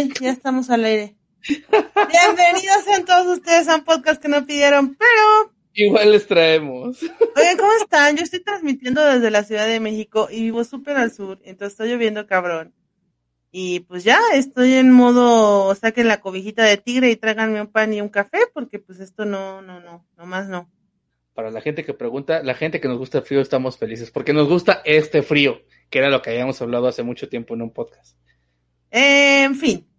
Ay, ya estamos al aire. Bienvenidos a todos ustedes a un podcast que no pidieron, pero... Igual les traemos. Oigan, ¿cómo están? Yo estoy transmitiendo desde la Ciudad de México y vivo súper al sur, entonces está lloviendo cabrón. Y pues ya estoy en modo, saquen la cobijita de tigre y tráiganme un pan y un café, porque pues esto no, no, no, nomás no. Para la gente que pregunta, la gente que nos gusta el frío estamos felices, porque nos gusta este frío, que era lo que habíamos hablado hace mucho tiempo en un podcast. En fin.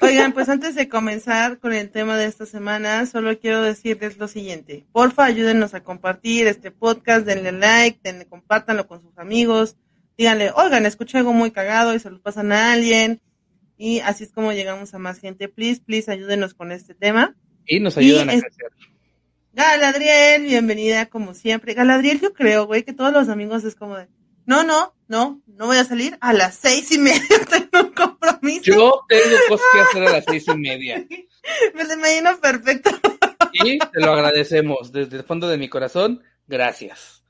Oigan, pues antes de comenzar con el tema de esta semana, solo quiero decirles lo siguiente. Porfa, ayúdenos a compartir este podcast, denle like, denle, compártanlo con sus amigos, díganle, oigan, escuché algo muy cagado y se lo pasan a alguien. Y así es como llegamos a más gente. Please, please, ayúdenos con este tema. Y nos ayudan Y a es- crecer. Galadriel, bienvenida como siempre. Galadriel, yo creo, güey, que todos los amigos es como de, no, no, no, no voy a salir a las seis y media, tengo compromiso. Yo tengo cosas que hacer a las seis y media. Me lo imagino perfecto. Y te lo agradecemos desde el fondo de mi corazón. Gracias.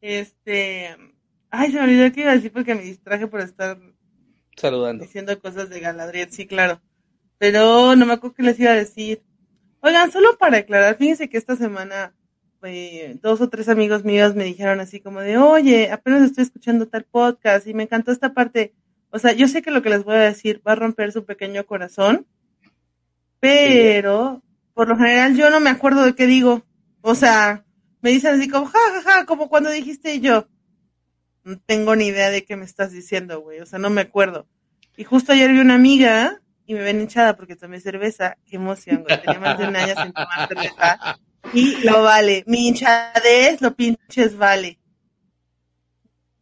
Este, ay, se me olvidó que iba a decir porque me distraje por estar Saludando. diciendo cosas de Galadriel, sí, claro. Pero no me acuerdo qué les iba a decir. Oigan, solo para aclarar, fíjense que esta semana eh, dos o tres amigos míos me dijeron así como de, oye, apenas estoy escuchando tal podcast y me encantó esta parte. O sea, yo sé que lo que les voy a decir va a romper su pequeño corazón, pero por lo general yo no me acuerdo de qué digo. O sea, me dicen así como, ja, ja, ja, como cuando dijiste y yo. No tengo ni idea de qué me estás diciendo, güey. O sea, no me acuerdo. Y justo ayer vi una amiga y me ven hinchada porque tomé cerveza. Qué emoción, güey. Tenía más de un año sin tomar cerveza. Y lo vale. Mi hinchadez lo pinches vale.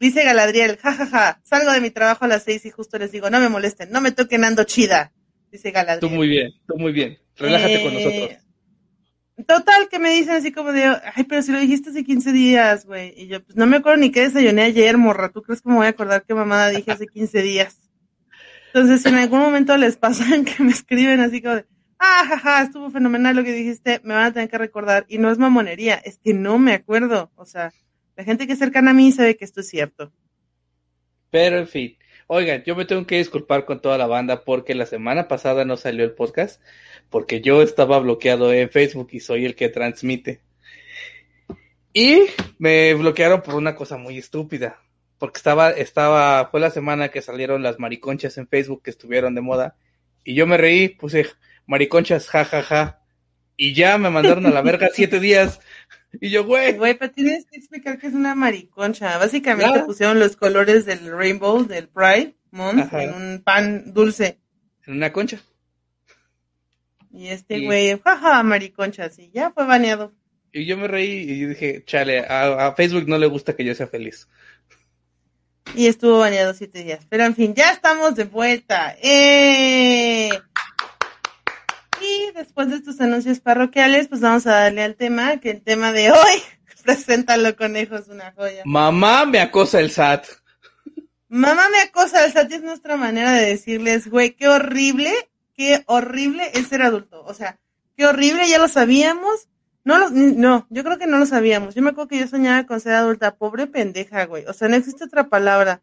Dice Galadriel, jajaja, salgo de mi trabajo a las seis y justo les digo, no me molesten, no me toquen, ando chida. Dice Tú Galadriel. muy bien, tú muy bien. Relájate con Eh, nosotros. Total, que me dicen así como de, ay, pero si lo dijiste hace 15 días, güey. Y yo, pues no me acuerdo ni qué desayuné ayer, morra. ¿Tú crees que me voy a acordar qué mamada dije hace 15 días? Entonces, si en algún momento les pasan que me escriben así como de, ah, jaja, estuvo fenomenal lo que dijiste, me van a tener que recordar. Y no es mamonería, es que no me acuerdo. O sea, la gente que es cercana a mí sabe que esto es cierto. Pero en fin. Oigan, yo me tengo que disculpar con toda la banda porque la semana pasada no salió el podcast porque yo estaba bloqueado en Facebook y soy el que transmite. Y me bloquearon por una cosa muy estúpida. Porque estaba, estaba, fue la semana que salieron las mariconchas en Facebook que estuvieron de moda. Y yo me reí, puse mariconchas, ja, ja, ja. Y ya me mandaron a la verga siete días. Y yo, güey, Güey, pero tienes que explicar que es una mariconcha. Básicamente pusieron los colores del rainbow, del Pride Month, Ajá. en un pan dulce. en una concha. Y este Y- güey, jaja, mariconcha, sí, ya fue baneado. Y yo me reí y dije, chale, a, a Facebook no le gusta que yo sea feliz. Y estuvo baneado siete días. Pero en fin, ya estamos de vuelta. ¡Eh! Después de estos anuncios parroquiales, pues vamos a darle al tema, que el tema de hoy, preséntalo conejo, es una joya. Mamá me acosa el SAT. Mamá me acosa, el SAT es nuestra manera de decirles, güey, qué horrible, qué horrible es ser adulto. O sea, qué horrible, ya lo sabíamos. No, lo, no, yo creo que no lo sabíamos. Yo me acuerdo que yo soñaba con ser adulta, pobre pendeja, güey. O sea, no existe otra palabra.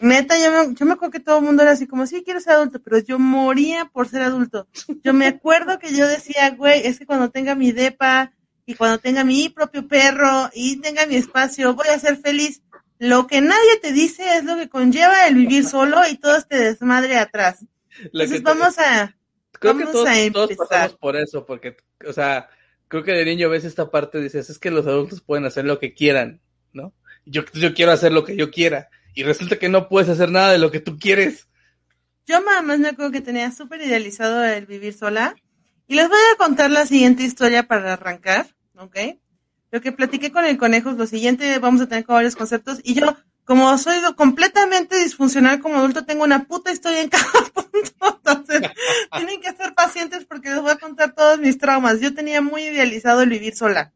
Neta, yo me, yo me acuerdo que todo el mundo era así como, sí, quiero ser adulto, pero yo moría por ser adulto. Yo me acuerdo que yo decía, güey, es que cuando tenga mi depa y cuando tenga mi propio perro y tenga mi espacio, voy a ser feliz. Lo que nadie te dice es lo que conlleva el vivir solo y todo este desmadre atrás. Entonces que te- vamos a... creo que vamos todos, a todos empezar. pasamos por eso, porque, o sea, creo que de niño ves esta parte dices, es que los adultos pueden hacer lo que quieran, ¿no? Yo, yo quiero hacer lo que yo quiera. Y resulta que no puedes hacer nada de lo que tú quieres. Yo mamás me acuerdo que tenía súper idealizado el vivir sola. Y les voy a contar la siguiente historia para arrancar, ¿ok? Lo que platiqué con el conejo es lo siguiente, vamos a tener como varios conceptos. Y yo, como soy completamente disfuncional como adulto, tengo una puta historia en cada punto. Entonces, tienen que ser pacientes porque les voy a contar todos mis traumas. Yo tenía muy idealizado el vivir sola.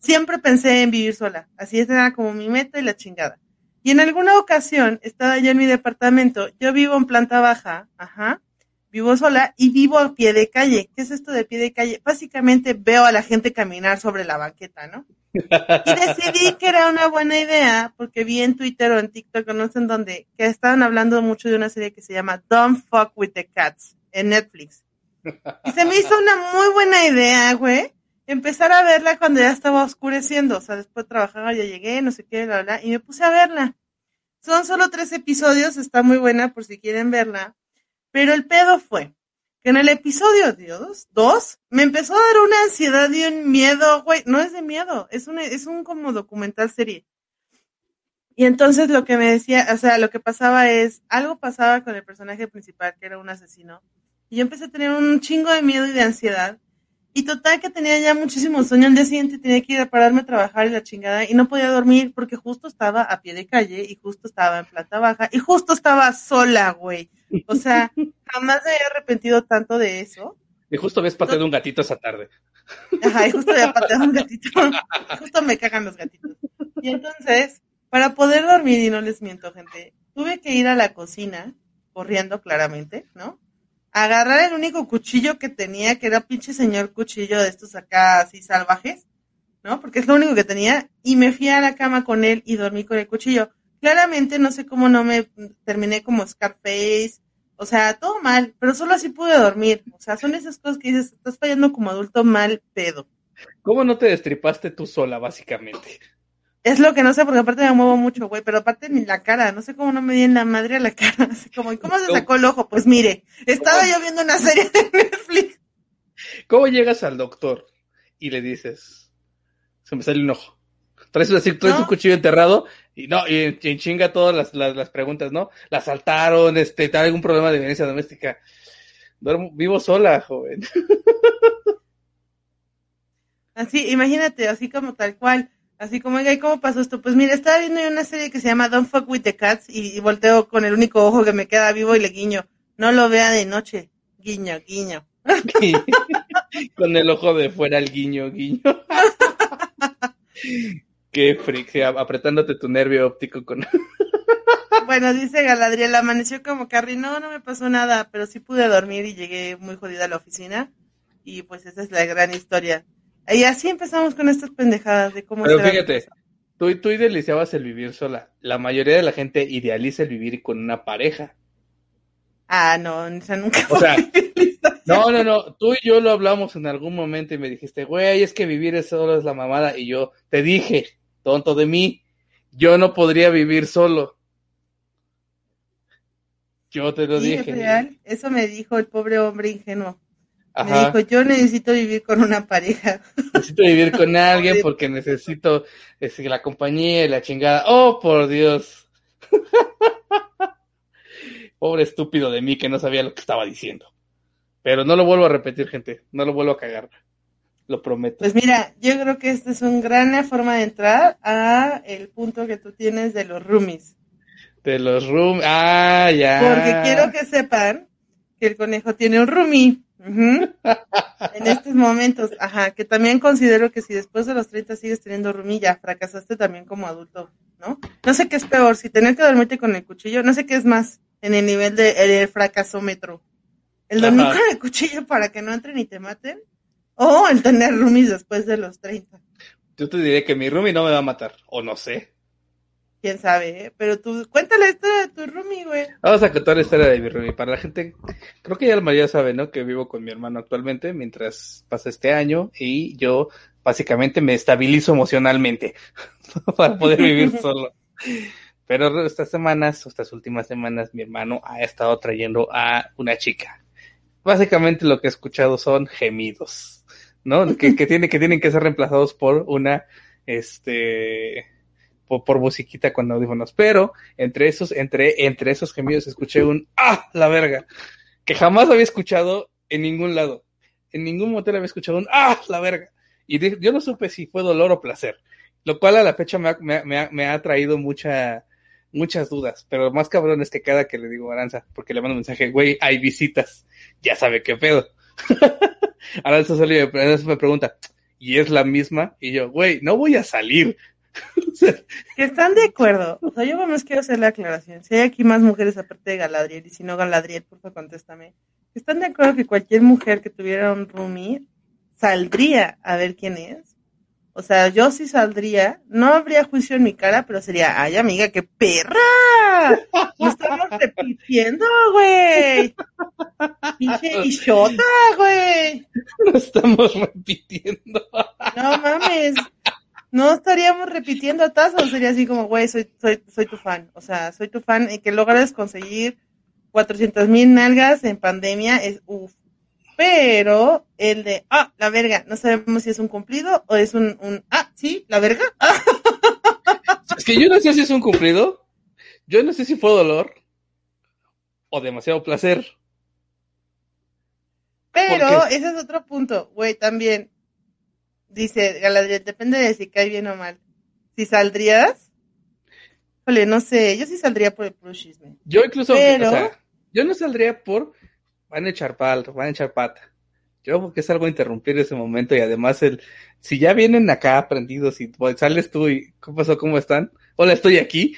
Siempre pensé en vivir sola. Así era como mi meta y la chingada. Y en alguna ocasión estaba yo en mi departamento. Yo vivo en planta baja, ajá. vivo sola y vivo a pie de calle. ¿Qué es esto de pie de calle? Básicamente veo a la gente caminar sobre la banqueta, ¿no? Y decidí que era una buena idea porque vi en Twitter o en TikTok, no sé en dónde, que estaban hablando mucho de una serie que se llama Don't Fuck with the Cats en Netflix. Y se me hizo una muy buena idea, güey, empezar a verla cuando ya estaba oscureciendo. O sea, después de trabajar, ya llegué, no sé qué, bla, bla, y me puse a verla. Son solo tres episodios, está muy buena por si quieren verla. Pero el pedo fue que en el episodio Dios, dos, me empezó a dar una ansiedad y un miedo, güey, no es de miedo, es un, es un como documental serie. Y entonces lo que me decía, o sea, lo que pasaba es, algo pasaba con el personaje principal, que era un asesino, y yo empecé a tener un chingo de miedo y de ansiedad, y total que tenía ya muchísimo sueño, al día siguiente tenía que ir a pararme a trabajar y la chingada, y no podía dormir porque justo estaba a pie de calle, y justo estaba en planta baja, y justo estaba sola, güey. O sea, jamás me he arrepentido tanto de eso. Y justo ves pateando un gatito esa tarde. Ajá, y justo había pateado un gatito. justo me cagan los gatitos. Y entonces, para poder dormir, y no les miento, gente, tuve que ir a la cocina, corriendo claramente, ¿no? Agarrar el único cuchillo que tenía, que era pinche señor cuchillo de estos acá así salvajes, ¿no? Porque es lo único que tenía, y me fui a la cama con él y dormí con el cuchillo. Claramente no sé cómo no me terminé como Scarface, o sea, todo mal, pero solo así pude dormir. O sea, son esas cosas que dices, estás fallando como adulto mal pedo. ¿Cómo no te destripaste tú sola, básicamente? Es lo que no sé, porque aparte me muevo mucho, güey, pero aparte ni la cara, no sé cómo no me di en la madre a la cara, así como, ¿y cómo se sacó el ojo? Pues mire, estaba yo viendo una serie de Netflix. ¿Cómo llegas al doctor y le dices, se me sale un ojo? Traes, así, traes un cuchillo enterrado y no, y, en chinga todas las, las, las, preguntas, ¿no? La saltaron, este, tal algún problema de violencia doméstica. Duermo, vivo sola, joven. Así, imagínate, así como tal cual. Así como, ¿y cómo pasó esto? Pues mira, estaba viendo una serie que se llama Don't Fuck With The Cats y, y volteo con el único ojo que me queda vivo y le guiño. No lo vea de noche. Guiño, guiño. con el ojo de fuera el guiño, guiño. Qué freak, apretándote tu nervio óptico con... bueno, dice Galadriel, amaneció como Carrie, no, no me pasó nada, pero sí pude dormir y llegué muy jodida a la oficina. Y pues esa es la gran historia. Y así empezamos con estas pendejadas de cómo... Pero fíjate, tú, tú idealizabas el vivir sola. La mayoría de la gente idealiza el vivir con una pareja. Ah, no, esa nunca. O sea, no, no, no. Tú y yo lo hablamos en algún momento y me dijiste, güey, es que vivir solo es la mamada. Y yo te dije, tonto de mí, yo no podría vivir solo. Yo te lo Sí, dije. es real. Eso me dijo el pobre hombre ingenuo. Me dijo, yo necesito vivir con una pareja. Necesito vivir con alguien porque necesito la compañía y la chingada. Oh, por Dios. Pobre estúpido de mí que no sabía lo que estaba diciendo. Pero no lo vuelvo a repetir, gente. No lo vuelvo a cagar. Lo prometo. Pues mira, yo creo que esta es una gran forma de entrar a el punto que tú tienes de los roomies. De los roomies. Ah, ya. Porque quiero que sepan que el conejo tiene un roomie. En estos momentos, ajá, que también considero que si después de los 30 sigues teniendo roomie, ya fracasaste también como adulto, ¿no? No sé qué es peor, si tener que dormirte con el cuchillo, no sé qué es más en el nivel de el fracasómetro. El dormir Ajá. con el cuchillo para que no entren y te maten, o el tener roomies después de los 30. Yo te diré que mi roomie no me va a matar. O no sé. Quién sabe, ¿eh? Pero tú, cuéntale esto de tu roomie, güey. Vamos a contar la historia de mi roomie. Para la gente, creo que ya la mayoría sabe, ¿no? Que vivo con mi hermano actualmente mientras pasa este año y yo básicamente me estabilizo emocionalmente para poder vivir solo. Pero estas semanas, estas últimas semanas, mi hermano ha estado trayendo a una chica. Básicamente lo que he escuchado son gemidos, ¿no? Que, que, tiene, que tienen que ser reemplazados por una, este, por, por musiquita con audífonos. Pero entre esos, entre, entre esos gemidos escuché un ¡ah! la verga. Que jamás había escuchado en ningún lado. En ningún motel había escuchado un ¡ah! la verga. Y de- yo no supe si fue dolor o placer. Lo cual a la fecha me ha, me ha- me ha- traído mucha, muchas dudas. Pero lo más cabrón es que cada que le digo Aranza, porque le mando un mensaje, güey, hay visitas. Ya sabe qué pedo. Aranza salió me pregunta, ¿y es la misma? Y yo, güey, no voy a salir. Que están de acuerdo. O sea, yo más quiero hacer la aclaración. Si hay aquí más mujeres aparte de Galadriel, y si no Galadriel, por favor, contéstame. ¿Están de acuerdo que cualquier mujer que tuviera un roomie saldría a ver quién es? O sea, yo sí saldría, no habría juicio en mi cara, pero sería, ay amiga, qué perra. No estamos repitiendo, güey. Pinche Ishota, güey. No estamos repitiendo. No mames. No estaríamos repitiendo tazos, sería así como, güey, soy, soy, soy tu fan. O sea, soy tu fan y que logres conseguir 400 mil nalgas en pandemia es uff. Pero el de, ah, la verga, no sabemos si es un cumplido o es un, un ah, sí, la verga. Es que yo no sé si es un cumplido, yo no sé si fue dolor o demasiado placer. Pero ese es otro punto, güey, también. Dice Galadriel, depende de si cae bien o mal. Si saldrías, Ole, no sé, yo sí saldría por el puro chisme. Yo incluso, pero... o sea, yo no saldría por van a echar pal, van a echar pata. Yo porque salgo a interrumpir ese momento y además el si ya vienen acá aprendidos y pues, sales tú y ¿cómo pasó? ¿Cómo están? Hola, estoy aquí.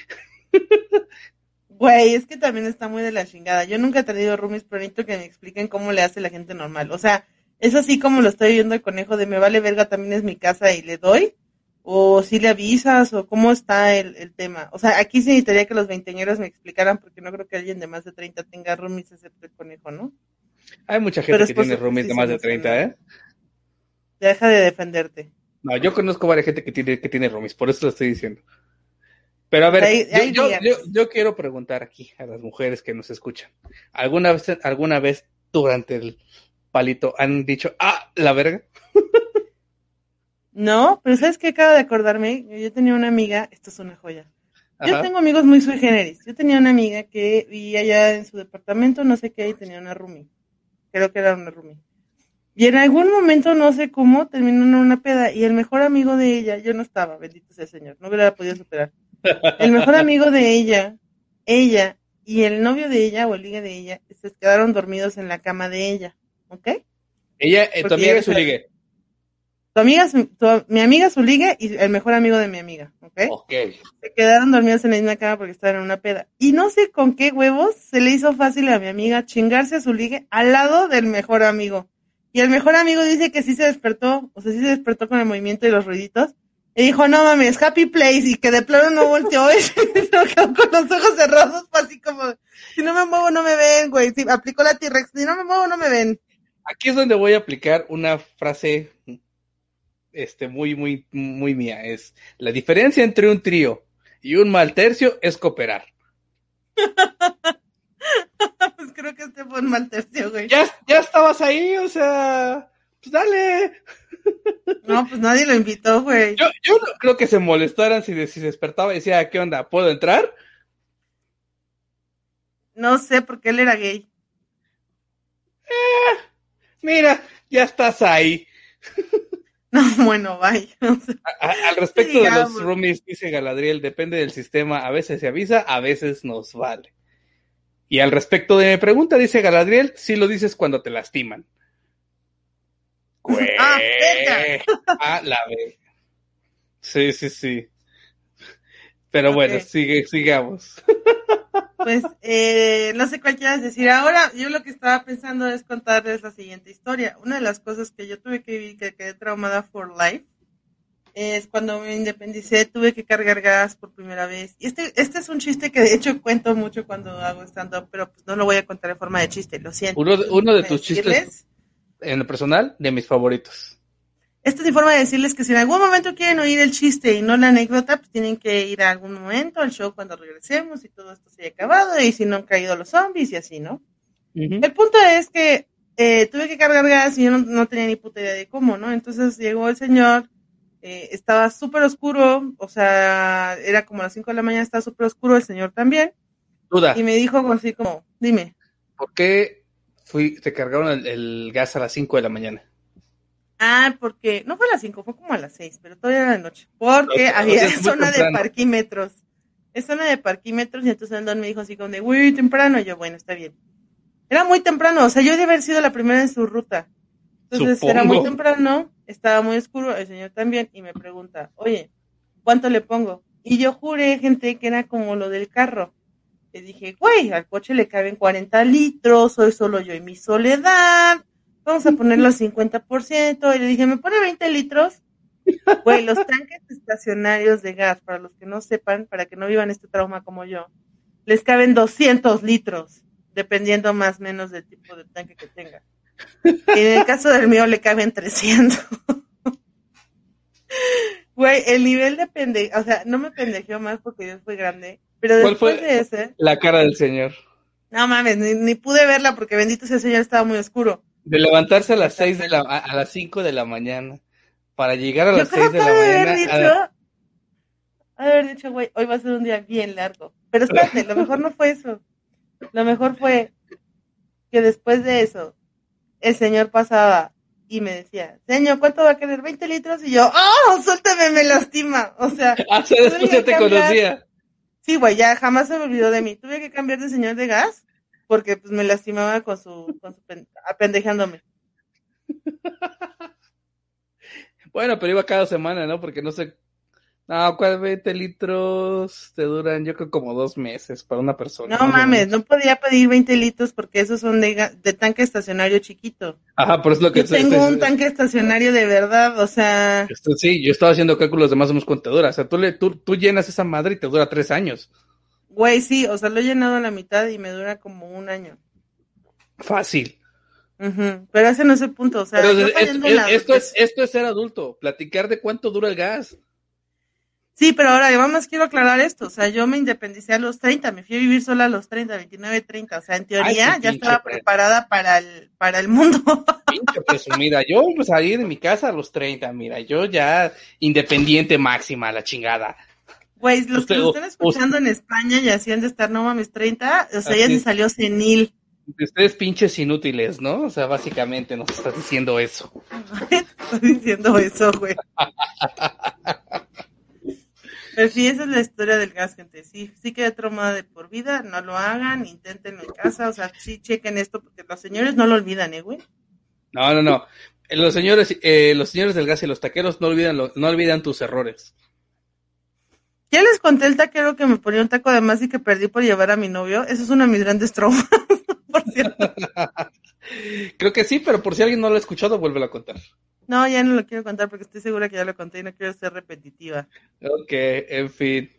Güey, es que también está muy de la chingada. Yo nunca he tenido roomies, pero necesito que me expliquen cómo le hace la gente normal. O sea, es así como lo estoy viendo el conejo de me vale verga, también es mi casa y le doy. O si le avisas, o cómo está el, el tema. O sea, aquí sí necesitaría que los veinteañeros me explicaran, porque no creo que alguien de más de 30 tenga roomies excepto el conejo, ¿no? Hay mucha gente que tiene roomies de más de 30, ¿eh? Deja de defenderte. No, yo conozco varias gente que tiene, que tiene roomies, por eso lo estoy diciendo. Pero a ver, yo, yo, yo, quiero preguntar aquí a las mujeres que nos escuchan. ¿Alguna vez, alguna vez durante el palito han dicho, ah, la verga? No, pero ¿sabes qué? Acabo de acordarme. Yo tenía una amiga, esto es una joya. Yo tengo amigos muy sui generis. Yo tenía una amiga que vivía allá en su departamento, no sé qué, y tenía una roomie. Creo que era una roomie. Y en algún momento, no sé cómo, terminó en una peda y el mejor amigo de ella, yo no estaba, bendito sea el Señor, no hubiera podido superar. El mejor amigo de ella, ella y el novio de ella o el ligue de ella se quedaron dormidos en la cama de ella, ¿ok? Ella, eh, tu amiga es su ligue. Tu amiga, mi amiga su ligue y el mejor amigo de mi amiga, ¿ok? Ok. Se quedaron dormidos en la misma cama porque estaban en una peda. Y no sé con qué huevos se le hizo fácil a mi amiga chingarse a su ligue al lado del mejor amigo. Y el mejor amigo dice que sí se despertó, o sea, sí se despertó con el movimiento y los ruiditos. Y dijo, no mames, happy place, y que de plano no volteó, y quedó con los ojos cerrados, así como, si no me muevo no me ven, güey, si aplicó la T-Rex, si no me muevo no me ven. Aquí es donde voy a aplicar una frase este, muy, muy, muy mía. Es la diferencia entre un trío y un mal tercio es cooperar. pues creo que este fue un mal tercio, güey. Ya, ya estabas ahí, o sea, pues dale. No, pues nadie lo invitó, güey. Yo, yo no creo que se molestaran si, si se despertaba y decía, ¿qué onda? ¿Puedo entrar? No sé, porque él era gay. Eh, mira, ya estás ahí. No, bueno, vaya. al respecto de los roomies, dice Galadriel, depende del sistema, a veces se avisa, a veces nos vale. Y al respecto de mi pregunta, dice Galadriel, si lo dices cuando te lastiman. ah, a la vez. Sí, sí, sí. Pero bueno, sigue, sigamos. Pues eh, no sé cuál quieras decir. Ahora, yo lo que estaba pensando es contarles la siguiente historia. Una de las cosas que yo tuve que vivir, que quedé traumada for life, es cuando me independicé, tuve que cargar gas por primera vez. Y este, este es un chiste que de hecho cuento mucho cuando hago stand-up, pero pues no lo voy a contar en forma de chiste, lo siento. Uno, uno de tus chistes, en lo personal, de mis favoritos. Esta es mi forma de decirles que si en algún momento quieren oír el chiste y no la anécdota, pues tienen que ir a algún momento al show cuando regresemos y todo esto se haya acabado y si no han caído los zombies y así, ¿no? El punto es que eh, tuve que cargar gas y yo no, tenía ni puta idea de cómo, ¿no? Entonces llegó el señor, eh, estaba súper oscuro, o sea, era como las 5 de la mañana, estaba súper oscuro, el señor también. Duda. Y me dijo así como, dime. ¿Por qué fui, te cargaron el, el gas a las 5 de la mañana? Ah, porque no fue a las 5, fue como a las 6, pero todavía era de noche. Porque había zona de parquímetros. Es zona de parquímetros y entonces el don me dijo así como de, uy, temprano. Y yo, bueno, está bien. Era muy temprano, o sea, yo debía haber sido la primera en su ruta. Entonces era muy temprano, estaba muy oscuro, el señor también, y me pregunta, oye, ¿cuánto le pongo? Y yo juré, gente, que era como lo del carro. Le dije, güey, al coche le caben 40 litros, soy solo yo y mi soledad, vamos a ponerlo al 50%. Y le dije, ¿me pone 20 litros? Güey, los tanques estacionarios de gas, para los que no sepan, para que no vivan este trauma como yo, les caben 200 litros, dependiendo más o menos del tipo de tanque que tenga. Y en el caso del mío le caben 300. Güey, el nivel de pende, o sea, no me pendejeó más porque Dios fue grande, pero después ¿Cuál fue de ese, la cara del señor? no mames, ni, ni pude verla porque bendito sea el Señor, estaba muy oscuro. De levantarse a las seis de la, a, a las 5 de la mañana para llegar a las creo 6 de la mañana. dicho, a- de haber dicho, güey, hoy va a ser un día bien largo. Pero espérate, lo mejor no fue eso. Lo mejor fue que después de eso, el señor pasaba y me decía, señor, ¿cuánto va a querer? 20 litros. Y yo, ¡oh, suéltame, me lastima! O sea, Ah, o sea, después ya te cambiar. conocía. sí, güey, ya jamás se me olvidó de mí. Tuve que cambiar de señor de gas porque pues me lastimaba con su, con su pen- apendejándome. Bueno, pero iba cada semana, ¿no? Porque no sé. No, ¿cuál 20 litros te duran? Yo creo como dos meses para una persona. No mames, no podía pedir 20 litros porque esos son de, tanque estacionario chiquito. Ajá, por eso es lo que Yo tengo estoy- un tanque estacionario de verdad, o sea, esto- Sí, yo estaba haciendo cálculos de más o menos cuánto te dura. O sea, tú, le, tú, tú llenas esa madre y te dura tres años. Güey, sí, o sea, lo he llenado a la mitad y me dura como un año. Fácil. Pero ese no es el punto, o sea, Pero yo es- fallando es- en la- esto, es, esto es ser adulto. Platicar de cuánto dura el gas. Sí, pero ahora yo más quiero aclarar esto, o sea, yo me independicé a los 30, me fui a vivir sola a los 30, 29, 30, o sea, en teoría ya pinche estaba pre- preparada para el, para el mundo. Pinche presumida. Yo pues, salí de mi casa a los 30, mira. Yo ya independiente máxima, la chingada. Güey, los Usted- que lo están escuchando en España y hacían de estar, no mames, 30, o sea, ya se salió senil. Ustedes pinches inútiles, ¿no? O sea, básicamente nos estás diciendo eso. Estoy diciendo eso, güey. Pero sí, esa es la historia del gas, gente. Sí, sí quedé traumada de por vida. No lo hagan, inténtenlo en casa. O sea, sí chequen esto porque los señores no lo olvidan, ¿eh, güey? No, no, no. Eh, Los señores, eh, los señores del gas y los taqueros no olvidan, lo- no olvidan tus errores. Ya les conté el taquero que me ponía un taco de más y que perdí por llevar a mi novio. Eso es uno de mis grandes traumas, por cierto. Creo que sí, pero por si alguien no lo ha escuchado, vuélvelo a contar. No, ya no lo quiero contar porque estoy segura que ya lo conté y no quiero ser repetitiva. Ok, en fin.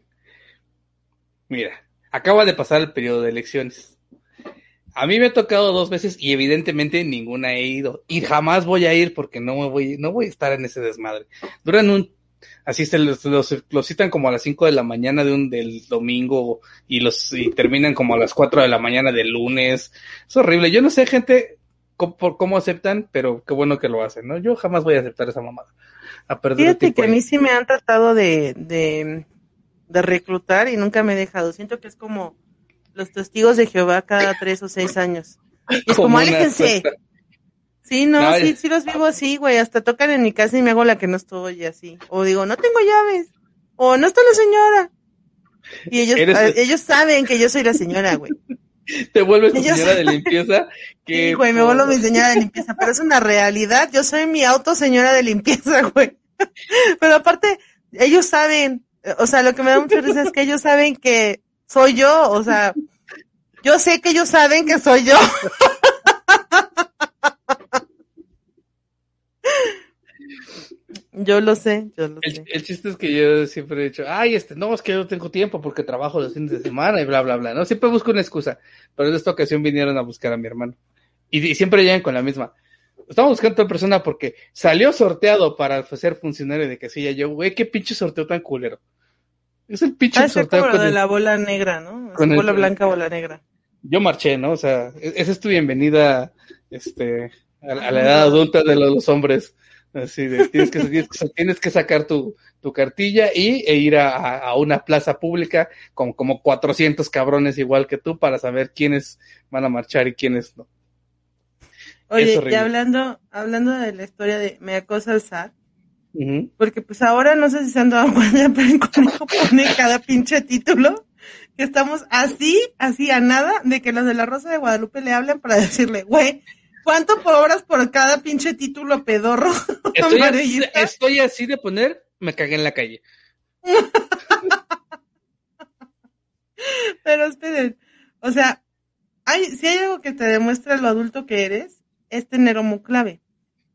Mira, acaba de pasar el periodo de elecciones. A mí me ha tocado dos veces y evidentemente ninguna he ido. Y jamás voy a ir porque no me voy, no voy a estar en ese desmadre. Duran un, así se los, los, los citan como a las 5 de la mañana de un, del domingo y los, y terminan como a las 4 de la mañana del lunes. Es horrible. Yo no sé, gente, cómo, por cómo aceptan, pero qué bueno que lo hacen, ¿no? Yo jamás voy a aceptar esa mamada. A perder el Fíjate que a mí sí me han tratado de, de, de reclutar y nunca me he dejado. Siento que es como los testigos de Jehová cada tres o seis años. Y es como, una aléjense. Sí, no, No, sí, es- sí los vivo así, güey. Hasta tocan en mi casa y me hago la que no estoy y así. O digo, no tengo llaves. O no está la señora. Y ellos, Eres- ellos saben que yo soy la señora, güey. Te vuelves tu Ellos- señora de limpieza. Que Sí, güey, me vuelvo mi señora de limpieza, pero es una realidad. Yo soy mi auto señora de limpieza, güey. Pero aparte, ellos saben, o sea, lo que me da mucha risa es que ellos saben que soy yo, o sea, yo sé que ellos saben que soy yo. Yo lo sé, yo lo El, sé. el chiste es que yo siempre he dicho, ay, este, no, es que yo no tengo tiempo porque trabajo los fines de semana y bla, bla, bla, ¿no? Siempre busco una excusa, pero en esta ocasión vinieron a buscar a mi hermano. Y, y siempre llegan con la misma. Estamos buscando a otra persona porque salió sorteado para ser funcionario de casilla. Yo, güey, qué pinche sorteo tan culero. Es el pinche ser sorteo como con de el- la bola negra, ¿no? Con el- bola blanca, bola negra. Yo marché, ¿no? O sea, e- esa es tu bienvenida, este, a, a la edad adulta de los, los hombres. Así de, tienes que, tienes que, tienes que sacar tu, tu cartilla y, e ir a, a- una plaza pública con como 400 cabrones igual que tú para saber quiénes van a marchar y quiénes no. Oye, y hablando, hablando de la historia de me acosa el SAT, Ujú. porque pues ahora no sé si se han dado cuenta, pero el conejo pone cada pinche título, que estamos así, así a nada, de que los de la Rosa de Guadalupe le hablan para decirle, güey, ¿cuánto cobras por cada pinche título pedorro? Estoy, así, amarillista? estoy así de poner, me cagué en la calle. Pero esperen, o sea, hay, si hay algo que te demuestra lo adulto que eres, es tener homo clave.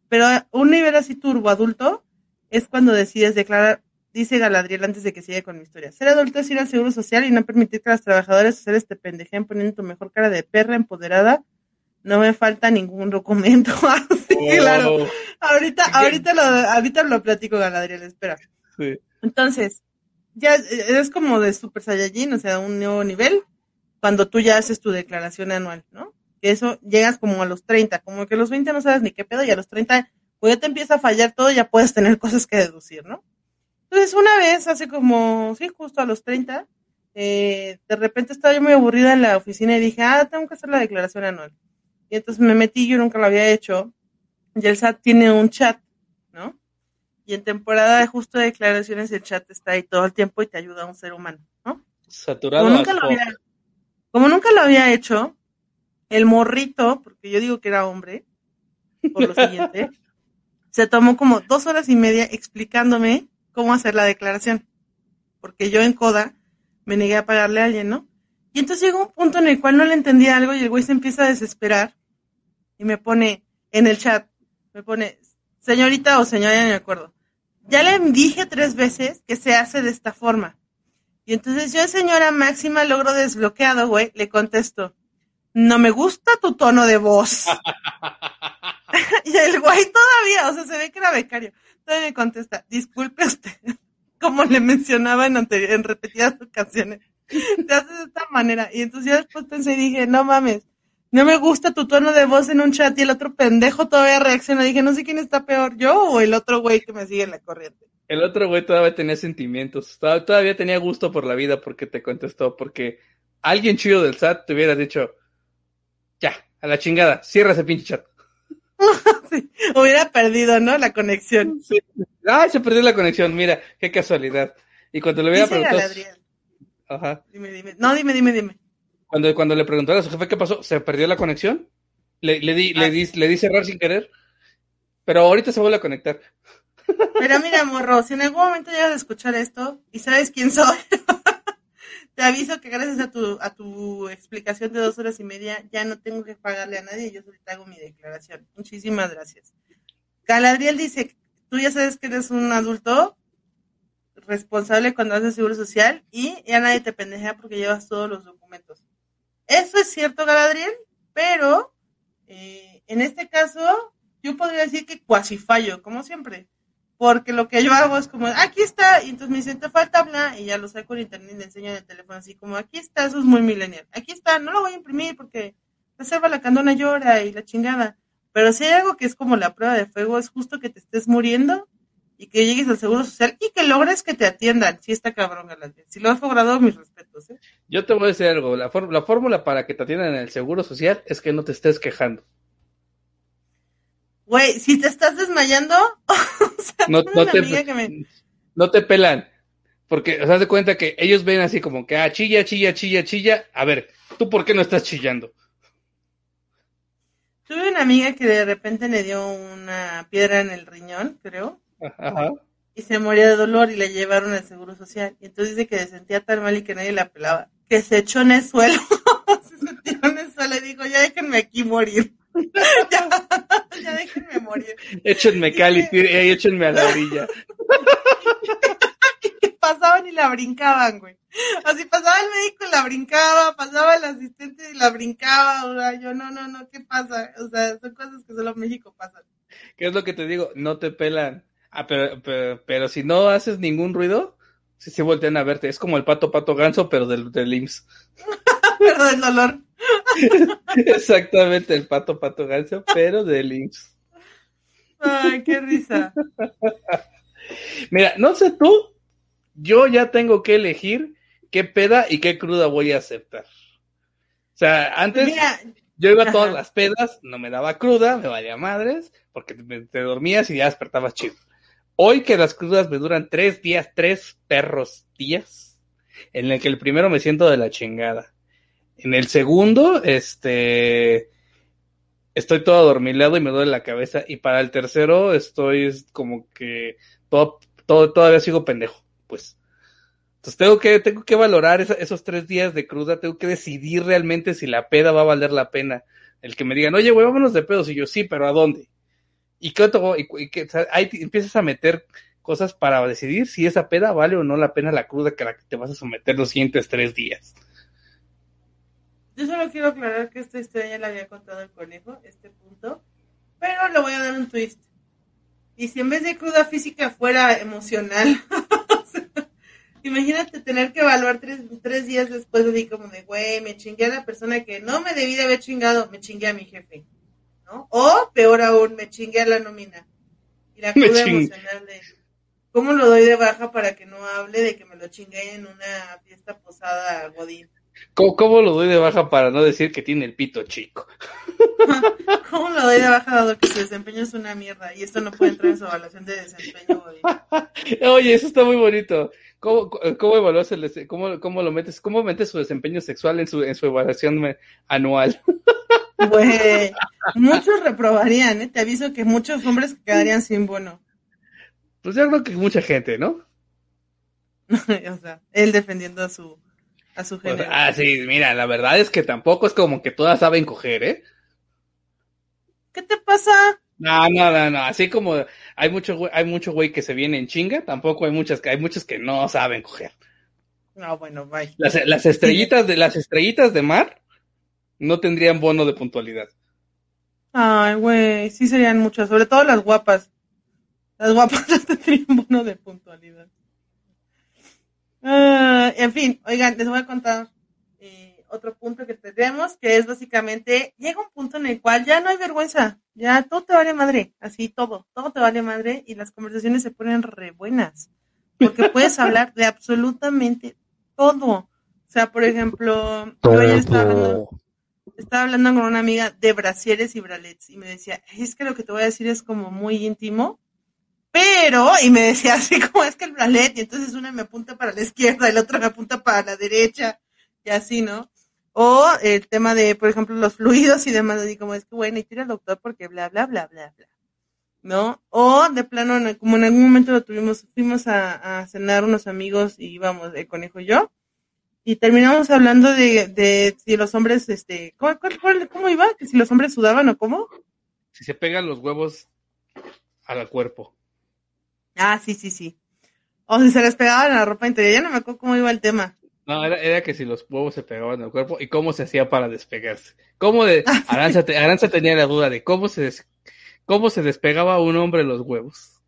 Pero un nivel así turbo adulto es cuando decides declarar, dice Galadriel antes de que siga con mi historia. Ser adulto es ir al seguro social y no permitir que las trabajadoras hacer este pendejen poniendo tu mejor cara de perra empoderada. No me falta ningún documento. Así, Oh. claro. Ahorita, ahorita lo, ahorita lo platico, Galadriel, espera. Sí. Entonces, ya es como de Super Saiyajin, o sea, un nuevo nivel, cuando tú ya haces tu declaración anual, ¿no? Que eso llegas como a los 30, como que a los 20 no sabes ni qué pedo, y a los 30, pues ya te empieza a fallar todo, ya puedes tener cosas que deducir, ¿no? Entonces, una vez, hace como, sí, justo a los 30, eh, de repente estaba yo muy aburrida en la oficina y dije, ah, tengo que hacer la declaración anual. Y entonces me metí, yo nunca lo había hecho, y el SAT tiene un chat, ¿no? Y en temporada de justo de declaraciones el chat está ahí todo el tiempo y te ayuda a un ser humano, ¿no? Saturado. Como nunca, lo había, como nunca lo había hecho, el morrito, porque yo digo que era hombre, por lo siguiente, se tomó como dos horas y media explicándome cómo hacer la declaración. Porque yo en coda me negué a pagarle a alguien, ¿no? Y entonces llegó un punto en el cual no le entendía algo y el güey se empieza a desesperar y me pone en el chat, me pone, señorita o señora, no me acuerdo. Ya le dije tres veces que se hace de esta forma. Y entonces yo, señora máxima, logro desbloqueado, güey, le contesto, no me gusta tu tono de voz. y el güey todavía, o sea, se ve que era becario. Todavía me contesta, disculpe usted, como le mencionaba en, anteri- en repetidas ocasiones, te haces de esta manera. Y entonces yo después pensé dije, no mames, no me gusta tu tono de voz en un chat y el otro pendejo todavía reacciona. Dije, no sé quién está peor, yo o el otro güey que me sigue en la corriente. El otro güey todavía tenía sentimientos, toda- todavía tenía gusto por la vida porque te contestó, porque alguien chido del SAT te hubiera dicho, ya, a la chingada, cierra ese pinche chat. Sí, hubiera perdido, ¿no? La conexión. Sí. Ay, se perdió la conexión, mira, qué casualidad. Y cuando le hubiera preguntado, ajá, Dime, dime. No, dime, dime, dime. Cuando, cuando le preguntó a su jefe qué pasó, se perdió la conexión, le, le di, Ah, le di, le di cerrar sin querer, pero ahorita se vuelve a conectar. Pero mira, morro, si en algún momento llegas a escuchar esto y sabes quién soy, te aviso que gracias a tu, a tu explicación de dos horas y media ya no tengo que pagarle a nadie, yo solita hago mi declaración. Muchísimas gracias. Galadriel dice, tú ya sabes que eres un adulto responsable cuando haces seguro social y ya nadie te pendejea porque llevas todos los documentos. Eso es cierto, Galadriel, pero eh, en este caso yo podría decir que cuasi fallo, como siempre porque lo que yo hago es como, aquí está, y entonces me dicen, falta bla, y ya lo saco en internet y le enseño en el teléfono, así como, aquí está, eso es muy millennial, aquí está, no lo voy a imprimir porque reserva la candona llora y la chingada, pero si hay algo que es como la prueba de fuego, es justo que te estés muriendo y que llegues al seguro social y que logres que te atiendan, si está cabrón, Galadriel, si lo has logrado, mis respetos, ¿eh? Yo te voy a decir algo, la, la fórmula para que te atiendan en el seguro social es que no te estés quejando. Güey, si te estás desmayando, o sea, No, no te, me... no te pelan. Porque, o sea, de cuenta que ellos ven así como que, ah, chilla, chilla, chilla, chilla. A ver, ¿tú por qué no estás chillando? Tuve una amiga que de repente le dio una piedra en el riñón, creo, Ajá. y se moría de dolor y le llevaron al seguro social. Y entonces dice que se sentía tan mal y que nadie la pelaba, que se echó en el suelo. se tiró en el suelo y dijo, ya déjenme aquí morir. ya, ya déjenme morir. Échenme cal y tire- eh, échenme a la orilla. Que pasaban y la brincaban, güey. Así pasaba el médico y la brincaba, pasaba el asistente y la brincaba. O sea, yo, no, no, no, ¿qué pasa? O sea, son cosas que solo en México pasan. ¿Qué es lo que te digo? No te pelan. Ah, pero, pero, pero si no haces ningún ruido, sí se voltean a verte. Es como el pato pato ganso, pero del, del IMSS. Pero del dolor. Exactamente, el pato pato ganso, pero del IMSS. Ay, qué risa. Mira, no sé tú, yo ya tengo que elegir qué peda y qué cruda voy a aceptar. O sea, antes Mira, yo iba a todas Ajá. las pedas, no me daba cruda, me valía madres, porque te, te dormías y ya despertabas chido. Hoy que las crudas me duran tres días, tres perros días, en el que el primero me siento de la chingada. En el segundo, este, estoy todo adormilado y me duele la cabeza. Y para el tercero estoy como que todo, todo, todavía sigo pendejo, pues. Entonces tengo que, tengo que valorar esos tres días de cruda, tengo que decidir realmente si la peda va a valer la pena. El que me digan, oye, güey, vámonos de pedos. Y yo, sí, pero ¿a dónde? Y, qué y, y ahí empiezas a meter cosas para decidir si esa peda vale o no la pena la cruda que la que te vas a someter los siguientes tres días. Yo solo quiero aclarar que esta historia la había contado el conejo, este punto, pero le voy a dar un twist. Y si en vez de cruda física fuera emocional, imagínate tener que evaluar tres, días después de como de, güey, me chingué a la persona que no me debí de haber chingado, me chingué a mi jefe, ¿no? O, peor aún, me chingué a la nómina. Y la cruda emocional de, ¿cómo lo doy de baja para que no hable de que me lo chingué en una fiesta posada Godín? ¿Cómo, lo doy de baja para no decir que tiene el pito chico? ¿Cómo lo doy de baja dado que su desempeño es una mierda y esto no puede entrar en su evaluación de desempeño? Oye, eso está muy bonito. ¿Cómo, cómo evaluas el, cómo, cómo lo metes, cómo metes su desempeño sexual en su, en su evaluación anual? Muchos reprobarían, ¿eh? Te aviso que muchos hombres quedarían sin bono. Pues yo creo que mucha gente, ¿no? o sea, él defendiendo a su, a su género. ah, sí, mira, la verdad es que tampoco es como que todas saben coger, ¿eh? ¿Qué te pasa? No, no, no, no. Así como hay mucho, hay mucho güey que se viene en chinga, tampoco hay muchas, hay muchos que no saben coger. No, bueno, bye. Las, las estrellitas de las estrellitas de mar no tendrían bono de puntualidad. Ay, güey, sí serían muchas, sobre todo las guapas. Las guapas no tendrían bono de puntualidad. Ah, en fin, oigan, les voy a contar eh, otro punto que tenemos, que es básicamente, llega un punto en el cual ya no hay vergüenza, ya todo te vale madre, así todo, todo te vale madre y las conversaciones se ponen re buenas, porque puedes hablar de absolutamente todo. O sea, por ejemplo, yo estaba hablando, estaba hablando con una amiga de brasieres y bralets y me decía, es que lo que te voy a decir es como muy íntimo, pero, y me decía así como es que el bralet, y entonces una me apunta para la izquierda y la otra me apunta para la derecha, y así, ¿no? O el tema de, por ejemplo, los fluidos y demás, así como es que bueno, y tira al doctor porque bla, bla, bla, bla, bla. ¿No? O de plano, como en algún momento lo tuvimos, fuimos a, cenar unos amigos y íbamos, el conejo y yo, y terminamos hablando de, de si los hombres, este, ¿cómo, cómo iba? ¿Que si los hombres sudaban o cómo? Si se pegan los huevos al cuerpo. Ah, sí, sí, sí. O si se les pegaban la ropa interior, ya no me acuerdo cómo iba el tema. No, era, que si los huevos se pegaban al cuerpo y cómo se hacía para despegarse. ¿Cómo de, ah, Aranza, tenía la duda de cómo se, cómo se despegaba un hombre los huevos.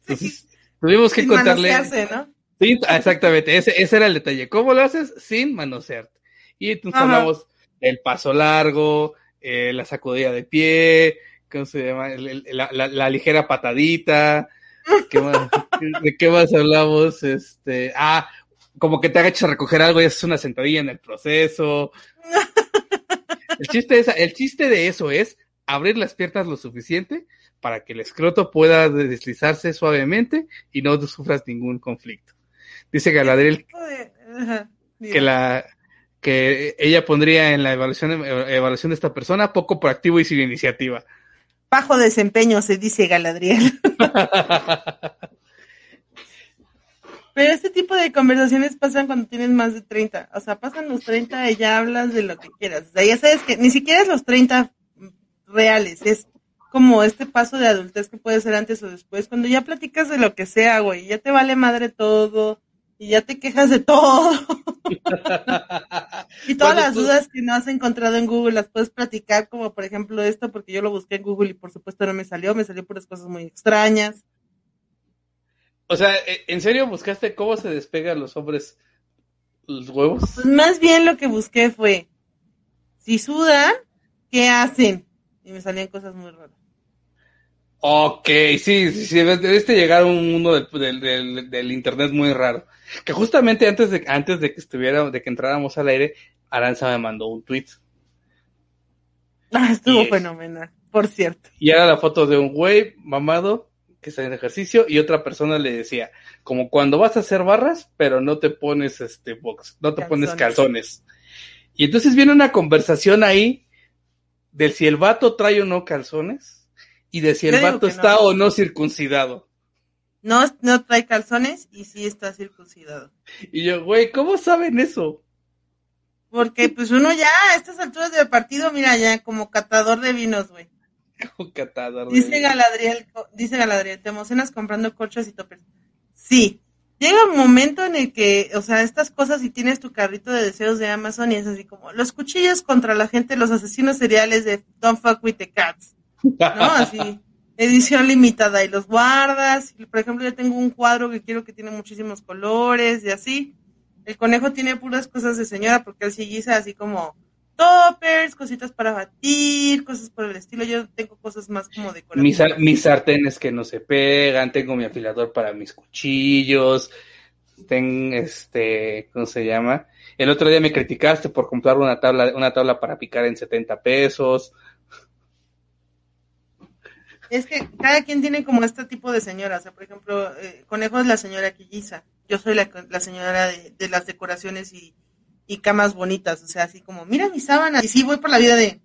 Entonces, tuvimos que contarle. ¿no? Sí, exactamente, ese, ese era el detalle. ¿Cómo lo haces? Sin manosearte. Y entonces hablamos del paso largo, eh, la sacudida de pie, ¿cómo se llama? la ligera patadita, ¿De qué más hablamos? Este, ah, como que te agaches a recoger algo y haces una sentadilla en el proceso. El chiste, es, el chiste de eso es abrir las piernas lo suficiente para que el escroto pueda deslizarse suavemente y no sufras ningún conflicto. Dice Galadriel que la que ella pondría en la evaluación, evaluación de esta persona poco proactivo y sin iniciativa. Bajo desempeño, se dice Galadriel. Pero este tipo de conversaciones pasan cuando tienes más de 30. O sea, pasan los 30 y ya hablas de lo que quieras. O sea, ya sabes que ni siquiera es los 30 reales. Es como este paso de adultez que puede ser antes o después. Cuando ya platicas de lo que sea, güey. Ya te vale madre todo y ya te quejas de todo. y todas las dudas que no has encontrado en Google las puedes platicar, como por ejemplo esto, porque yo lo busqué en Google y por supuesto no me salió, me salió puras cosas muy extrañas. O sea, ¿e, ¿en serio buscaste cómo se despegan los hombres los huevos? Pues más bien lo que busqué fue, si sudan, ¿qué hacen? Y me salían cosas muy raras. Ok, sí, sí, sí, debiste llegar a un mundo del, internet muy raro. Que justamente antes de, antes de que estuviera, de que entráramos al aire, Aranza me mandó un tweet. Ah, estuvo fenomenal, por cierto. Y era la foto de un güey mamado que está en ejercicio y otra persona le decía, como cuando vas a hacer barras, pero no te pones este box, no te pones calzones. Y entonces viene una conversación ahí del si el vato trae o no calzones y de si el vato está o no circuncidado. No, no trae calzones y sí está circuncidado. Y yo, güey, ¿cómo saben eso? Porque pues uno ya a estas alturas del partido, mira, ya como catador de vinos, güey. Catador de Dice. Galadriel, dice Galadriel, ¿te emocionas comprando colchas y toppers? Sí. Llega un momento en el que, o sea, estas cosas y tienes tu carrito de deseos de Amazon y es así como los cuchillos contra la gente, los asesinos seriales de Don't Fuck With The Cats. ¿no? Así, edición limitada y los guardas. Por ejemplo, yo tengo un cuadro que quiero que tiene muchísimos colores y así. El conejo tiene puras cosas de señora porque él sí guisa así como toppers, cositas para batir, cosas por el estilo. Yo tengo cosas más como mis, decorativas. sar- mis sartenes que no se pegan, tengo mi afilador para mis cuchillos, ten, este, ¿cómo se llama? El otro día me criticaste por comprar una tabla, una tabla para picar en 70 pesos. Es que cada quien tiene como este tipo de señora. O sea, por ejemplo, eh, Conejo es la señora que guisa. Yo soy la, la señora de, de las decoraciones y, y camas bonitas. O sea, así como, mira mi sábana. Y sí, voy por la vida de,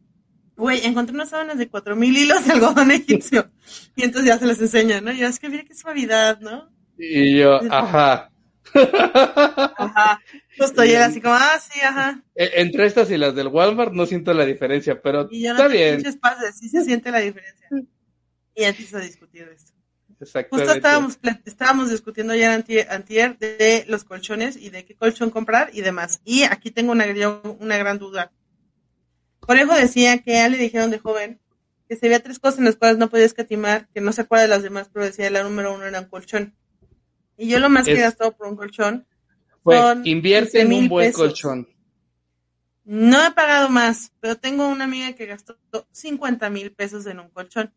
güey, encontré unas sábanas de cuatro mil hilos de algodón egipcio. Y entonces ya se les enseña, ¿no? Y yo, es que mira qué suavidad, ¿no? Y yo, ajá. Ajá. Justo, era así como, ah, sí, ajá. E- Entre estas y las del Walmart no siento la diferencia, pero Y yo no está bien. pases, sí se siente la diferencia. Y empieza a discutir esto. Exactamente. Justo estábamos, estábamos discutiendo ayer antier, antier de los colchones y de qué colchón comprar y demás. Y aquí tengo una, una gran duda. Conejo decía que a él le dijeron de joven que se había tres cosas en las cuales no podía escatimar, que no se acuerda de las demás, pero decía la número uno era un colchón. Y yo lo más que he gastado por un colchón, Pues, son invierte en 15,000 un buen pesos. colchón. no he pagado más, pero tengo una amiga que gastó 50 mil pesos en un colchón.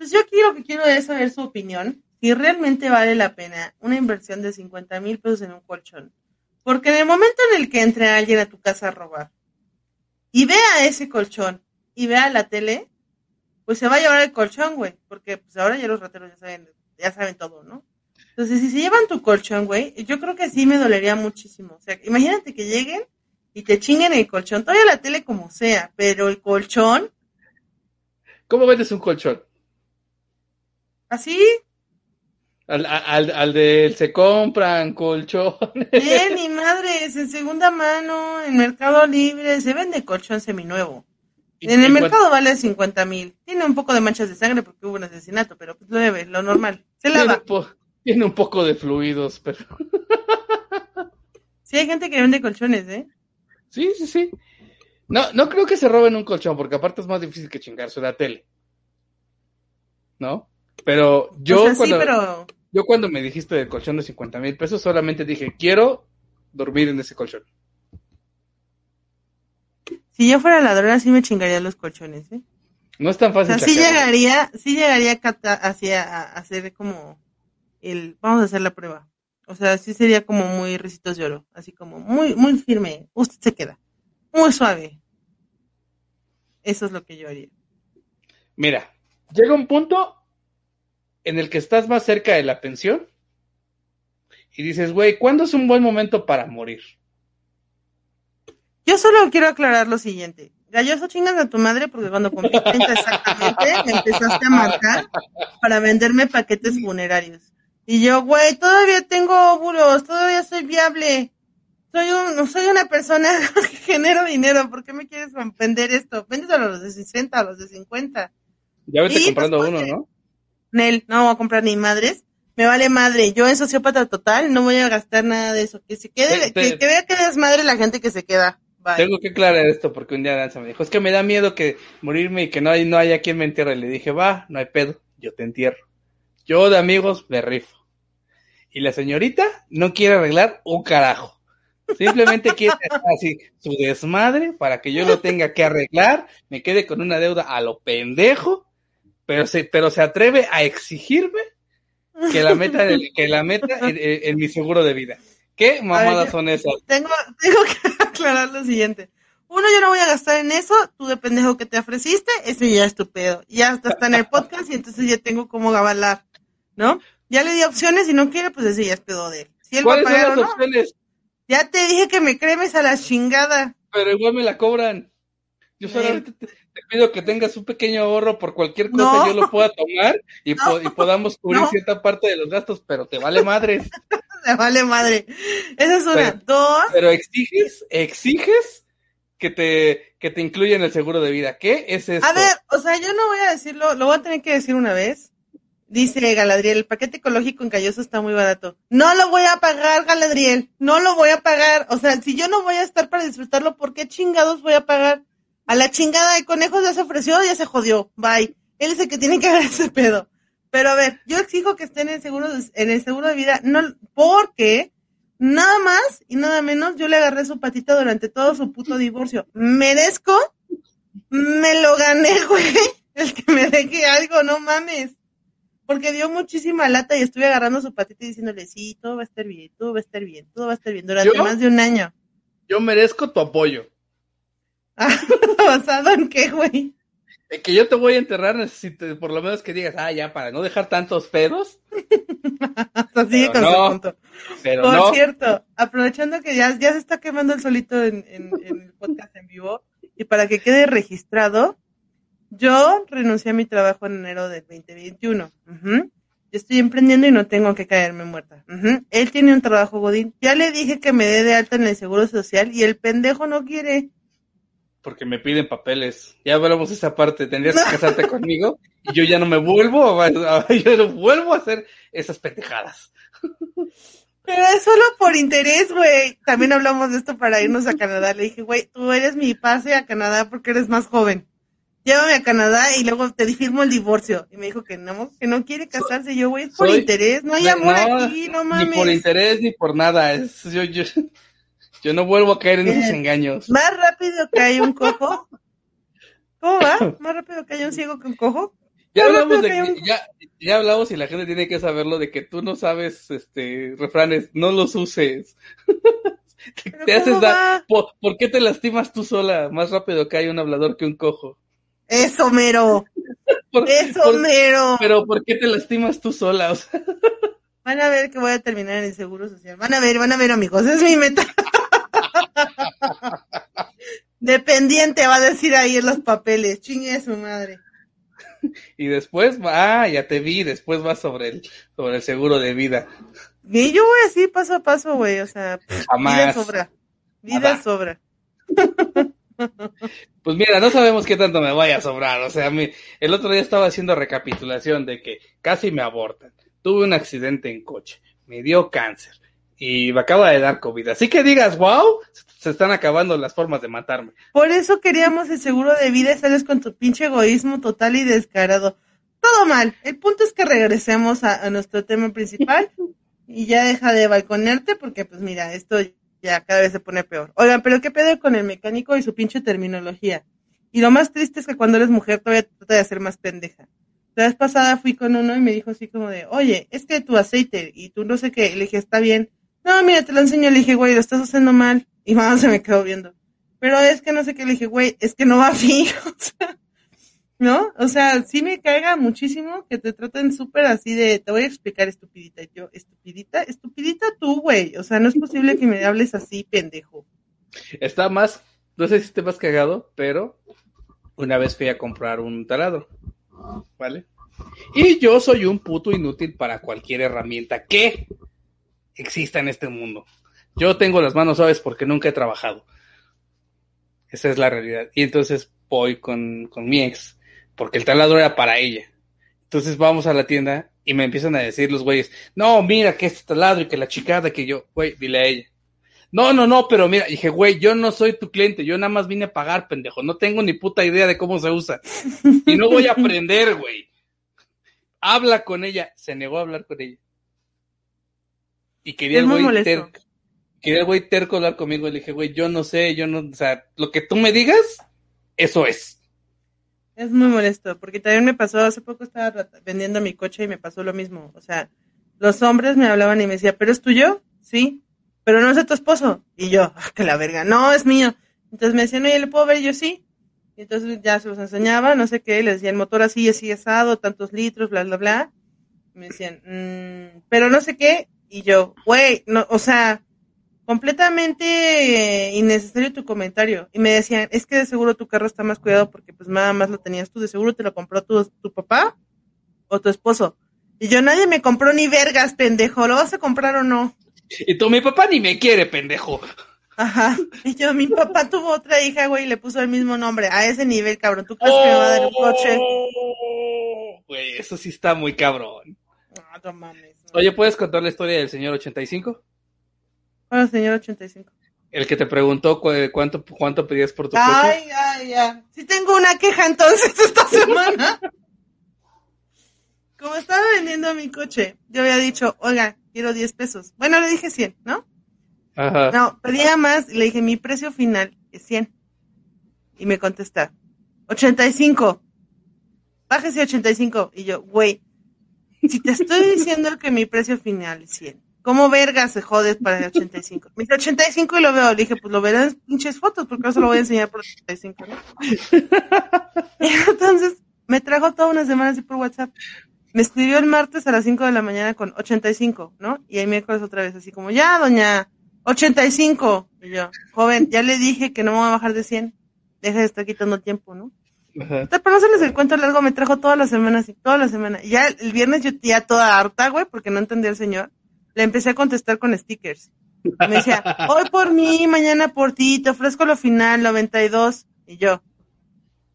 Pues yo aquí lo que quiero es saber su opinión, si realmente vale la pena una inversión de 50 mil pesos en un colchón. Porque en el momento en el que entre alguien a tu casa a robar y vea ese colchón y vea la tele, pues se va a llevar el colchón, güey, porque pues ahora ya los rateros ya saben, ya saben todo, ¿no? Entonces, si se llevan tu colchón, güey, yo creo que sí me dolería muchísimo. O sea, imagínate que lleguen y te chinguen el colchón, todavía la tele como sea, pero el colchón, ¿Cómo vendes un colchón? Así, Al, al, al del se compran colchones. bien, ni madres, en segunda mano, en Mercado Libre, se vende colchón seminuevo. En el mercado vale 50 mil. Tiene un poco de manchas de sangre porque hubo un asesinato, pero pues lo debe, lo normal. Se Tiene lava. tiene un poco de fluidos, pero Sí, hay gente que vende colchones, ¿eh? sí, sí, sí. No, no creo que se roben un colchón, porque aparte es más difícil que chingarse la tele. ¿No? Pero yo, o sea, cuando, sí, pero yo cuando me dijiste del colchón de 50 mil pesos, solamente dije, quiero dormir en ese colchón. si yo fuera ladrona sí me chingaría los colchones, ¿eh? No es tan O fácil. sea, sí llegaría, sí llegaría a, hacia, a hacer como el, vamos a hacer la prueba. O sea, sí sería como muy ricitos de oro, así como muy, muy firme. Usted se queda, muy suave. Eso es lo que yo haría. Mira, llega un punto en el que estás más cerca de la pensión y dices, güey, ¿cuándo es un buen momento para morir? Yo solo quiero aclarar lo siguiente. Galloso, chingas a tu madre porque cuando cumplí 30 exactamente me empezaste a marcar para venderme paquetes funerarios. Y yo, güey, todavía tengo óvulos, todavía soy viable. Soy un, soy una persona que genero dinero. ¿Por qué me quieres vender esto? Véndeselo a los de 60, a los de 50. Ya vete Sí, comprando pues, uno, ¿no? Nel, no voy a comprar ni madres. Me vale madre. Yo en sociópata total no voy a gastar nada de eso. Que se quede, que, que vea que es madre la gente que se queda. Bye. Tengo que aclarar esto porque un día Danza me dijo, es que me da miedo que morirme y que no hay, no haya quien me entierre. Le dije, va, no hay pedo, yo te entierro. Yo de amigos me rifo. Y la señorita no quiere arreglar un carajo. Simplemente quiere hacer así su desmadre para que yo lo tenga que arreglar, me quede con una deuda a lo pendejo, pero se, pero se atreve a exigirme que la meta, en que la meta en, mi seguro de vida. ¿Qué mamadas son esas? Tengo, tengo que aclarar lo siguiente. Uno, yo no voy a gastar en eso. Tú de pendejo que te ofreciste, ese ya es tu pedo. Ya hasta está en el podcast y entonces ya tengo como avalar, ¿no? Ya le di opciones y no quiere, pues ese ya es pedo de él. Si él va a ¿Cuáles son las no, opciones? ya te dije que me cremes a la chingada. Pero igual me la cobran. Yo solamente te, pido que tengas un pequeño ahorro por cualquier cosa, yo lo pueda tomar y, podamos cubrir cierta parte de los gastos, pero te vale madres. te vale madre. Esa es una. Dos. Pero exiges, exiges que te, que te incluyan el seguro de vida. ¿Qué es eso? A ver, o sea, yo no voy a decirlo, lo voy a tener que decir una vez. Dice Galadriel, el paquete ecológico en Calloso está muy barato. No lo voy a pagar, Galadriel. No lo voy a pagar. O sea, si yo no voy a estar para disfrutarlo, ¿por qué chingados voy a pagar? A la chingada de conejos ya se ofreció, ya se jodió. Bye. Él es el que tiene que ver ese pedo. Pero a ver, yo exijo que estén en el seguro de, en el seguro de vida, no, porque nada más y nada menos yo le agarré su patita durante todo su puto divorcio. Merezco, me lo gané, güey, el que me deje algo, no mames. Porque dio muchísima lata y estuve agarrando su patita y diciéndole, sí, todo va a estar bien, todo va a estar bien, todo va a estar bien durante más de un año. Yo merezco tu apoyo. ¿Basado en qué, güey? que yo te voy a enterrar, necesito por lo menos que digas, ah, ya, para no dejar tantos pedos. Así con su punto. Pero por cierto, aprovechando que ya, ya se está quemando el solito en, el podcast en vivo, y para que quede registrado, yo renuncié a mi trabajo en enero del 2021. Yo estoy emprendiendo y no tengo que caerme muerta. Él tiene un trabajo godín. Ya le dije que me dé de alta en el seguro social y el pendejo no quiere porque me piden papeles. Ya hablamos esa parte, tendrías que casarte conmigo y yo ya no me vuelvo a, yo no vuelvo a hacer esas pendejadas. Pero es solo por interés, güey. También hablamos de esto para irnos a Canadá. Le dije, güey, tú eres mi pase a Canadá porque eres más joven. Llévame a Canadá y luego te firmo el divorcio. Y me dijo que no, que no quiere casarse. Yo, güey, es por interés. No hay amor aquí, no mames. Ni por interés ni por nada. Es, yo, yo, yo no vuelvo a caer en esos engaños. Más rápido que hay un cojo. ¿Cómo va? Más rápido que hay un ciego que un cojo. Ya hablamos, de ya, hablamos y la gente tiene que saberlo de que tú no sabes este refranes, no los uses. te, haces dar. ¿Por, qué te lastimas tú sola? Más rápido que hay un hablador que un cojo. Eso mero. Eso mero. Pero ¿por qué te lastimas tú sola? Van a ver que voy a terminar en el seguro social. Van a ver, van a ver amigos, es mi meta. Dependiente va a decir ahí en los papeles, chingue su madre. Y después va, ah, ya te vi, después va sobre el, sobre el seguro de vida. Y yo voy así paso a paso, güey, o sea, vida sobra. Vida sobra. Pues mira, no sabemos qué tanto me vaya a sobrar. O sea, el otro día estaba haciendo recapitulación de que casi me abortan. Tuve un accidente en coche, me dio cáncer, y me acaba de dar COVID. Así que digas, wow, se están acabando las formas de matarme. Por eso queríamos el seguro de vida y sales con tu pinche egoísmo total y descarado. Todo mal. El punto es que regresemos a, nuestro tema principal y ya deja de balconerte porque pues mira, esto ya cada vez se pone peor. Oigan, pero qué pedo con el mecánico y su pinche terminología. Y lo más triste es que cuando eres mujer todavía trata de ser más pendeja. La vez pasada fui con uno y me dijo así como de, oye, es que tu aceite y tú no sé qué. le dije, está bien no, mira, te lo enseño. Le dije, güey, lo estás haciendo mal. Y mamá se me quedó viendo. Pero es que no sé qué. Le dije, güey, es que no va así. o sea, ¿no? O sea, sí me caiga muchísimo que te traten súper así de, te voy a explicar estupidita. Y yo, estupidita, estupidita tú, güey. O sea, no es posible que me hables así, pendejo. Está más, no sé si esté más cagado, pero una vez fui a comprar un taladro. ¿Vale? Y yo soy un puto inútil para cualquier herramienta que exista en este mundo. Yo tengo las manos suaves porque nunca he trabajado. Esa es la realidad. Y entonces voy con, con mi ex, porque el taladro era para ella. Entonces vamos a la tienda y me empiezan a decir los güeyes, no, mira que este taladro y que la chicada que yo, güey, dile a ella. No, no, no, pero mira, dije, güey, yo no soy tu cliente, yo nada más vine a pagar, pendejo, no tengo ni puta idea de cómo se usa. Y no voy a aprender, güey. Habla con ella, se negó a hablar con ella. Y quería el güey terco. Quería el güey terco hablar conmigo. Y le dije, güey, yo no sé, yo no, o sea, lo que tú me digas, eso es. Es muy molesto, porque también me pasó, hace poco estaba vendiendo mi coche y me pasó lo mismo. O sea, los hombres me hablaban y me decían, ¿pero es tuyo? Sí, pero no es de tu esposo. Y yo, ah, que la verga, no, es mío. Entonces me decían, oye, ¿le puedo ver? yo sí. Y entonces ya se los enseñaba, no sé qué, les decía el motor así, así asado, tantos litros, bla, bla, bla. me decían, mmm, pero no sé qué, y yo, güey, no, o sea, completamente eh, innecesario tu comentario. Y me decían, es que de seguro tu carro está más cuidado porque pues nada más lo tenías tú, de seguro te lo compró tu, tu papá o tu esposo. Y yo, nadie me compró ni vergas, pendejo, ¿lo vas a comprar o no? Y tú, mi papá ni me quiere, pendejo. Ajá. Y yo, mi papá tuvo otra hija, güey, y le puso el mismo nombre. A ese nivel, cabrón. ¿Tú crees que me va a dar el coche? Oh, Güey, eso sí está muy cabrón. No, no mames. Oye, ¿puedes contar la historia del señor 85? Bueno, señor 85. El que te preguntó cu- cuánto, cuánto pedías por tu coche. Ay, ay, ya. Sí tengo una queja entonces esta semana. Como estaba vendiendo mi coche, yo había dicho, oiga, quiero 10 pesos. Bueno, le dije 100, ¿no? Ajá. No, pedía más y le dije, mi precio final es 100. Y me contesta, 85. Bájese 85. Y yo, güey, si te estoy diciendo que mi precio final es 100, ¿cómo verga se jodes para el 85? Me dice 85 y lo veo. Le dije, pues lo verán en pinches fotos porque se lo voy a enseñar por 85, ¿no? Entonces me trajo toda una semana así por WhatsApp. Me escribió el martes a las 5 de la mañana con 85, ¿no? Y el miércoles otra vez así como, ya, doña, 85. Y yo, joven, ya le dije que no me voy a bajar de 100. Deja de estar quitando tiempo, ¿no? Ajá. Para no hacerles el cuento largo, me trajo toda la semana así, toda la semana. Ya el viernes yo ya toda harta, güey, porque no entendía el señor. Le empecé a contestar con stickers. Me decía, hoy por mí, mañana por ti, te ofrezco lo final, 92. Y yo.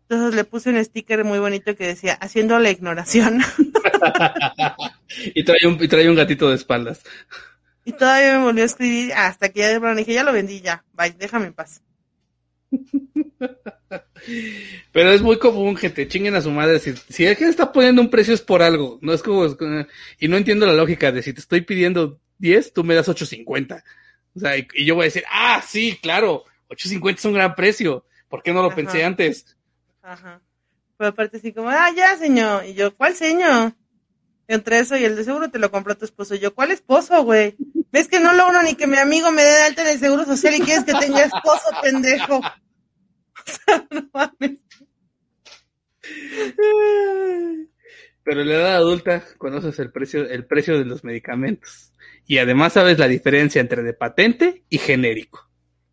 Entonces le puse un sticker muy bonito que decía, haciendo la ignoración. y, trae un, y trae un gatito de espaldas. y todavía me volvió a escribir hasta que ya de plano dije, ya lo vendí, ya, bye, déjame en paz. Pero es muy común que te chinguen a su madre. Si, si alguien está poniendo un precio es por algo. No es como. Y no entiendo la lógica de si te estoy pidiendo 10, tú me das 8.50. O sea, y, y yo voy a decir, ah, sí, claro, 8.50 es un gran precio. ¿Por qué no lo Ajá. pensé antes? Ajá. Pero aparte así como, ah, ya, señor. Y yo, ¿cuál señor? Entre eso y el de seguro te lo compró tu esposo. Y yo, ¿cuál esposo, güey? ¿Ves que no logro ni que mi amigo me dé de alta en el seguro social y quieres que tenga esposo, pendejo? O sea, no mames. Pero en la edad adulta conoces el precio, el precio de los medicamentos. Y además sabes la diferencia entre de patente y genérico.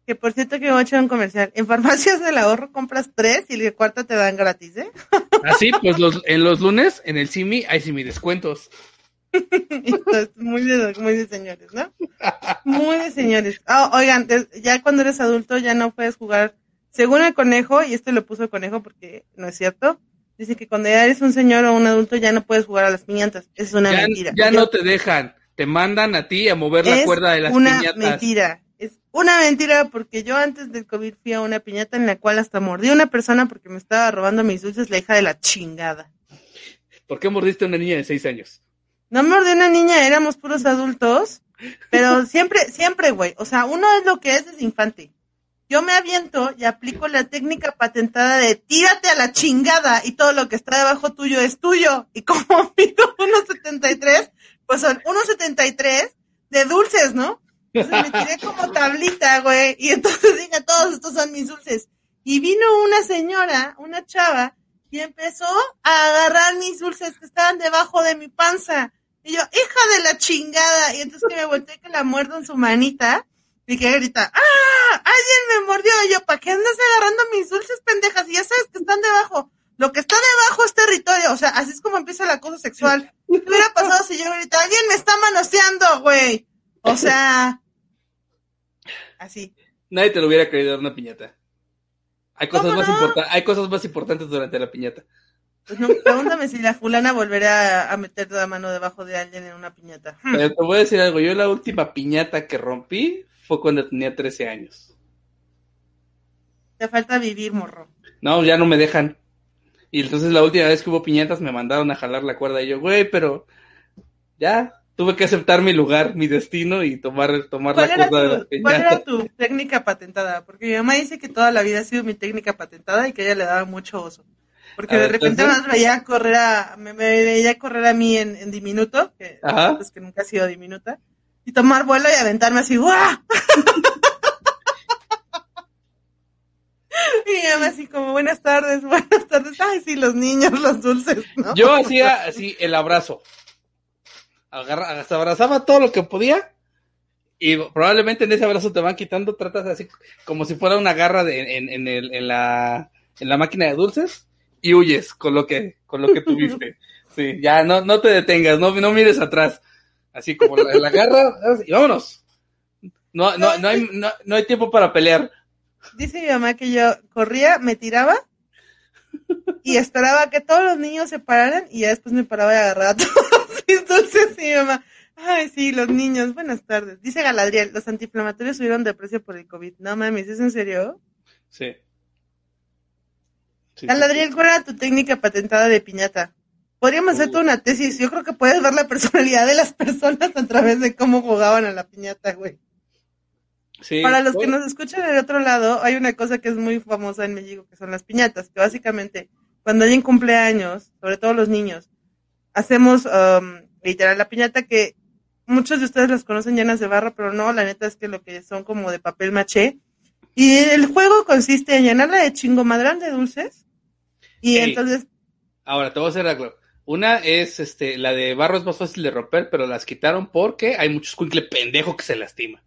Que por cierto que voy a echar un comercial. En farmacias del ahorro compras tres y el cuarto te dan gratis, ¿eh? Así, pues los, en los lunes, en el Simi, hay Simi descuentos. Entonces, muy de, muy de señores, ¿no? Muy de señores. Ah, oigan, ya cuando eres adulto ya no puedes jugar. Según el conejo, y esto lo puso el conejo porque no es cierto, dice que cuando ya eres un señor o un adulto ya no puedes jugar a las piñatas. Es una Ya, mentira. ya no te dejan, te mandan a ti a mover la es cuerda de las una piñatas. mentira. Es una mentira porque yo antes del COVID fui a una piñata en la cual hasta mordí a una persona porque me estaba robando mis dulces, la hija de la chingada. ¿Por qué mordiste a una niña de seis años? No mordí a una niña, éramos puros adultos, pero siempre, siempre, güey. O sea, uno es lo que es desde infante. Yo me aviento y aplico la técnica patentada de tírate a la chingada y todo lo que está debajo tuyo es tuyo. Y como mido 1.73, pues son 1.73 de dulces, ¿no? Entonces me tiré como tablita, güey. Y entonces dije, todos estos son mis dulces. Y vino una señora, una chava, y empezó a agarrar mis dulces que estaban debajo de mi panza. Y yo, hija de la chingada. Y entonces que me volteé que la muerdo en su manita. Y que grita, ¡ah! ¡Alguien me mordió! Y yo, ¿para qué andas agarrando mis dulces, pendejas? Y ya sabes que están debajo. Lo que está debajo es territorio. O sea, así es como empieza el acoso sexual. ¿Qué hubiera pasado si yo grita, alguien me está manoseando, güey? O sea, así. Nadie te lo hubiera querido dar una piñata. Hay cosas, ¿Cómo más no? hay cosas más importantes durante la piñata. Pues no, pregúntame si la fulana volverá a, meter la mano debajo de alguien en una piñata. Pero te voy a decir algo, yo la última piñata que rompí fue cuando tenía 13 años. Te falta vivir, morro. No, ya no me dejan. Y entonces la última vez que hubo piñatas me mandaron a jalar la cuerda y yo, güey, pero ya tuve que aceptar mi lugar, mi destino y tomar, tomar ¿Cuál la cuerda de la tu, cuál era piñata. tu técnica patentada? Porque mi mamá dice que toda la vida ha sido mi técnica patentada y que ella le daba mucho oso. Porque de repente entonces- me veía correr a, me, me veía correr a mí en, en diminuto, que Ajá. es que nunca he sido diminuta, y tomar vuelo y aventarme así, ¡guau! y mamá así como, buenas tardes, buenas tardes. Ay, sí, los niños, los dulces, ¿no? Yo hacía así el abrazo. Agarra, abrazaba todo lo que podía Y probablemente en ese abrazo te van quitando, tratas así como si fuera una garra de, en, en, el, en, la, en la máquina de dulces y huyes con lo que, con lo que tuviste. Sí, ya no, no te detengas, no, no mires atrás. Así como la, la garra y vámonos. No, no, no, hay, no, no hay tiempo para pelear. Dice mi mamá que yo corría, me tiraba y esperaba que todos los niños se pararan y ya después me paraba y agarraba todos y mi mamá, ay sí, los niños, buenas tardes. Dice Galadriel, los antiinflamatorios subieron de precio por el COVID. No mames, ¿es en serio? Sí. Sí, Galadriel, sí, sí. ¿cuál era tu técnica patentada de piñata? Podríamos hacer toda una tesis. Yo creo que puedes ver la personalidad de las personas a través de cómo jugaban a la piñata, güey. Sí, Para los que nos escuchan del otro lado, hay una cosa que es muy famosa en México, que son las piñatas, que básicamente cuando alguien cumple años, sobre todo los niños, hacemos um, literal la piñata que muchos de ustedes las conocen llenas de barro, pero no, la neta es que lo que son como de papel maché. Y el juego consiste en llenarla de chingo madrán de dulces. Y entonces, Ahora te voy a hacer algo. Una es este, la de barro es más fácil de romper, pero las quitaron porque hay muchos cuincle pendejo que se lastima.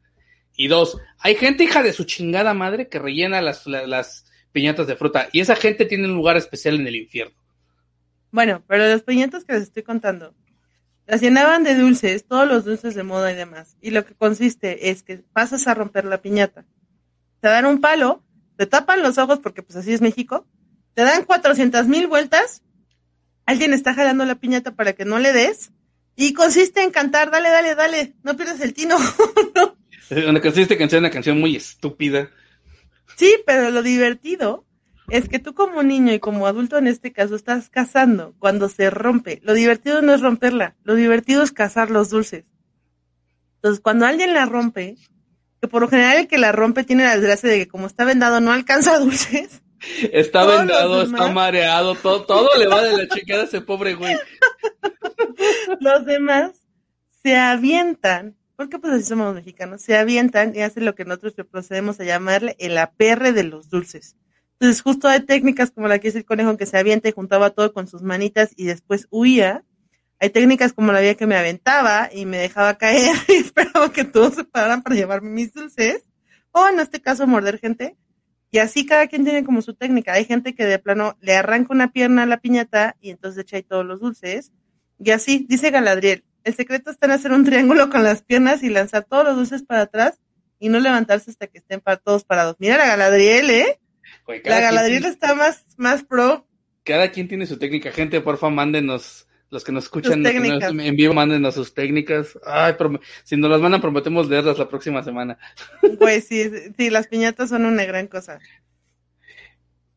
Y dos, hay gente hija de su chingada madre que rellena las, la- las piñatas de fruta. Y esa gente tiene un lugar especial en el infierno. bueno, pero los piñatas que les estoy contando, las llenaban de dulces, todos los dulces de moda y demás. Y lo que consiste es que pasas a romper la piñata. Te dan un palo, te tapan los ojos porque pues así es México, te dan 400 mil vueltas, alguien está jalando la piñata para que no le des, y consiste en cantar, dale, dale, dale, no pierdas el tino. Donde consiste en una canción muy estúpida. Sí, pero lo divertido es que tú como niño y como adulto en este caso estás cazando cuando se rompe. Lo divertido no es romperla, lo divertido es cazar los dulces. Entonces, cuando alguien la rompe, que por lo general el que la rompe tiene la desgracia de que como está vendado no alcanza dulces, Está vendado, está mareado, todo, todo le va de la chingada a ese pobre güey. los demás se avientan, porque pues así somos mexicanos, se avientan y hacen lo que nosotros procedemos a llamarle el aperre de los dulces. Entonces justo hay técnicas como la que hizo el conejo que se avienta y juntaba todo con sus manitas y después huía. Hay técnicas como la vía que me aventaba y me dejaba caer y esperaba que todos se pararan para llevarme mis dulces. O en este caso morder gente. Y así cada quien tiene como su técnica. Hay gente que de plano le arranca una pierna a la piñata y entonces echa ahí todos los dulces. Y así, dice Galadriel, el secreto está en hacer un triángulo con las piernas y lanzar todos los dulces para atrás y no levantarse hasta que estén para todos parados. Mira la Galadriel, ¿eh? La Galadriel tiene, está más, más pro. cada quien tiene su técnica. Gente, porfa, mándenos. Los que nos escuchan Sus los que nos- técnicas. en vivo, mándenos sus técnicas. Ay, si nos las mandan, prometemos leerlas la próxima semana. Pues sí, sí, las piñatas son una gran cosa.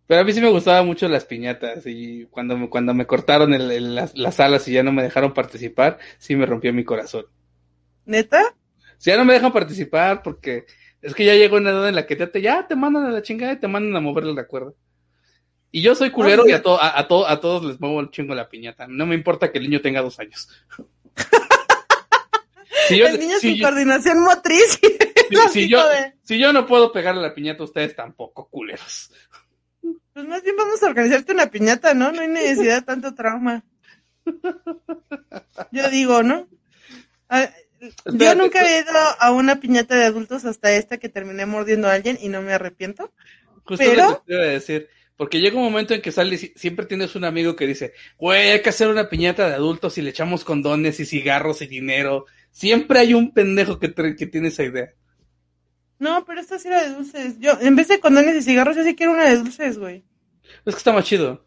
Pero a mí sí me gustaban mucho las piñatas y cuando me, cuando me cortaron el- el- las, las alas y ya no me dejaron participar, sí me rompió mi corazón. ¿Neta? Si ya no me dejan participar porque es que ya llegó una edad en la que ya te, ya te mandan a la chingada y te mandan a moverle la cuerda. Y yo soy culero y a, to- a, a to- a todos les muevo el chingo la piñata. No me importa que el niño tenga dos años. si, yo, el niño si sin yo- coordinación motriz. si- yo- de- si yo no puedo pegarle la piñata, ustedes tampoco, culeros. Pues más bien vamos a organizarte una piñata, ¿no? No hay necesidad de tanto trauma. Yo digo, ¿no? Yo nunca he ido a una piñata de adultos hasta esta que terminé mordiendo a alguien y no me arrepiento. Justo Pero- lo que te iba a decir. Porque llega un momento en que sale, si- siempre tienes un amigo que dice, güey, hay que hacer una piñata de adultos y le echamos condones y cigarros y dinero. Siempre hay un pendejo que, que tiene esa idea. No, pero esta sí era de dulces. Yo, en vez de condones y cigarros, yo sí quiero una de dulces, güey. Es que está más chido.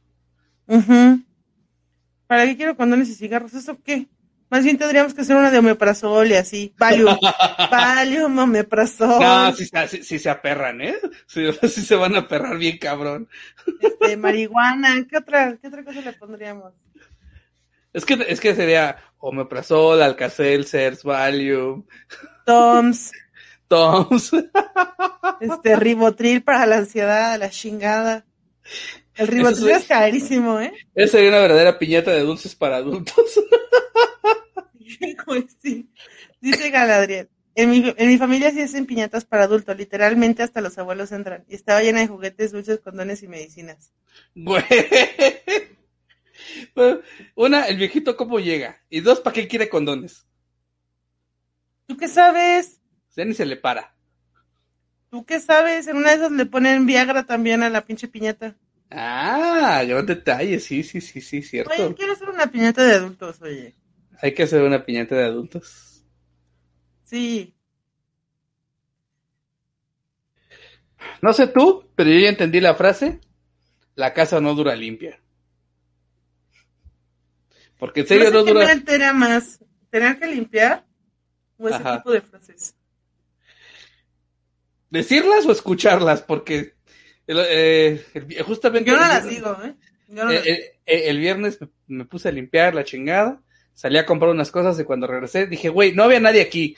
¿Para qué quiero condones y cigarros? ¿Eso qué? Más bien tendríamos que hacer una de omeprazol y así. Valium. Valium, omeprazol. No, si, se- si- si se aperran, ¿eh? Si, si se van a aperrar bien cabrón. Este, marihuana. ¿Qué otra, ¿Qué otra cosa le pondríamos? Es que, es que sería omeprazol, alcacelcers, Valium, Toms. Toms. Este, ribotril para la ansiedad, la chingada. El ribotril Eso es carísimo, ¿eh? Esa sería una verdadera piñata de dulces para adultos. Pues sí. Dice Galadriel. En mi, en mi familia sí hacen piñatas para adultos, literalmente hasta los abuelos entran. Y estaba llena de juguetes, dulces, condones y medicinas. Güey. Bueno, Una, el viejito cómo llega. Y dos, ¿para qué quiere condones? ¿Tú qué sabes? Ya ni se le para. ¿Tú qué sabes? En una de esas le ponen Viagra también a la pinche piñata. Ah, gran detalle, sí, sí, sí, sí, cierto. Oye, quiero hacer una piñata de adultos, oye. Hay que hacer una piñata de adultos. Sí. No sé tú, pero yo ya entendí la frase. La casa no dura limpia. Porque en serio no, sé no qué dura. me altera más, tener que limpiar o ese Ajá. tipo de frases. ¿Decirlas o escucharlas? Porque el- eh, el- justamente Yo no el las digo, ¿eh? Yo no eh, el viernes me, me puse a limpiar la chingada, salí a comprar unas cosas y cuando regresé dije, güey, no había nadie aquí.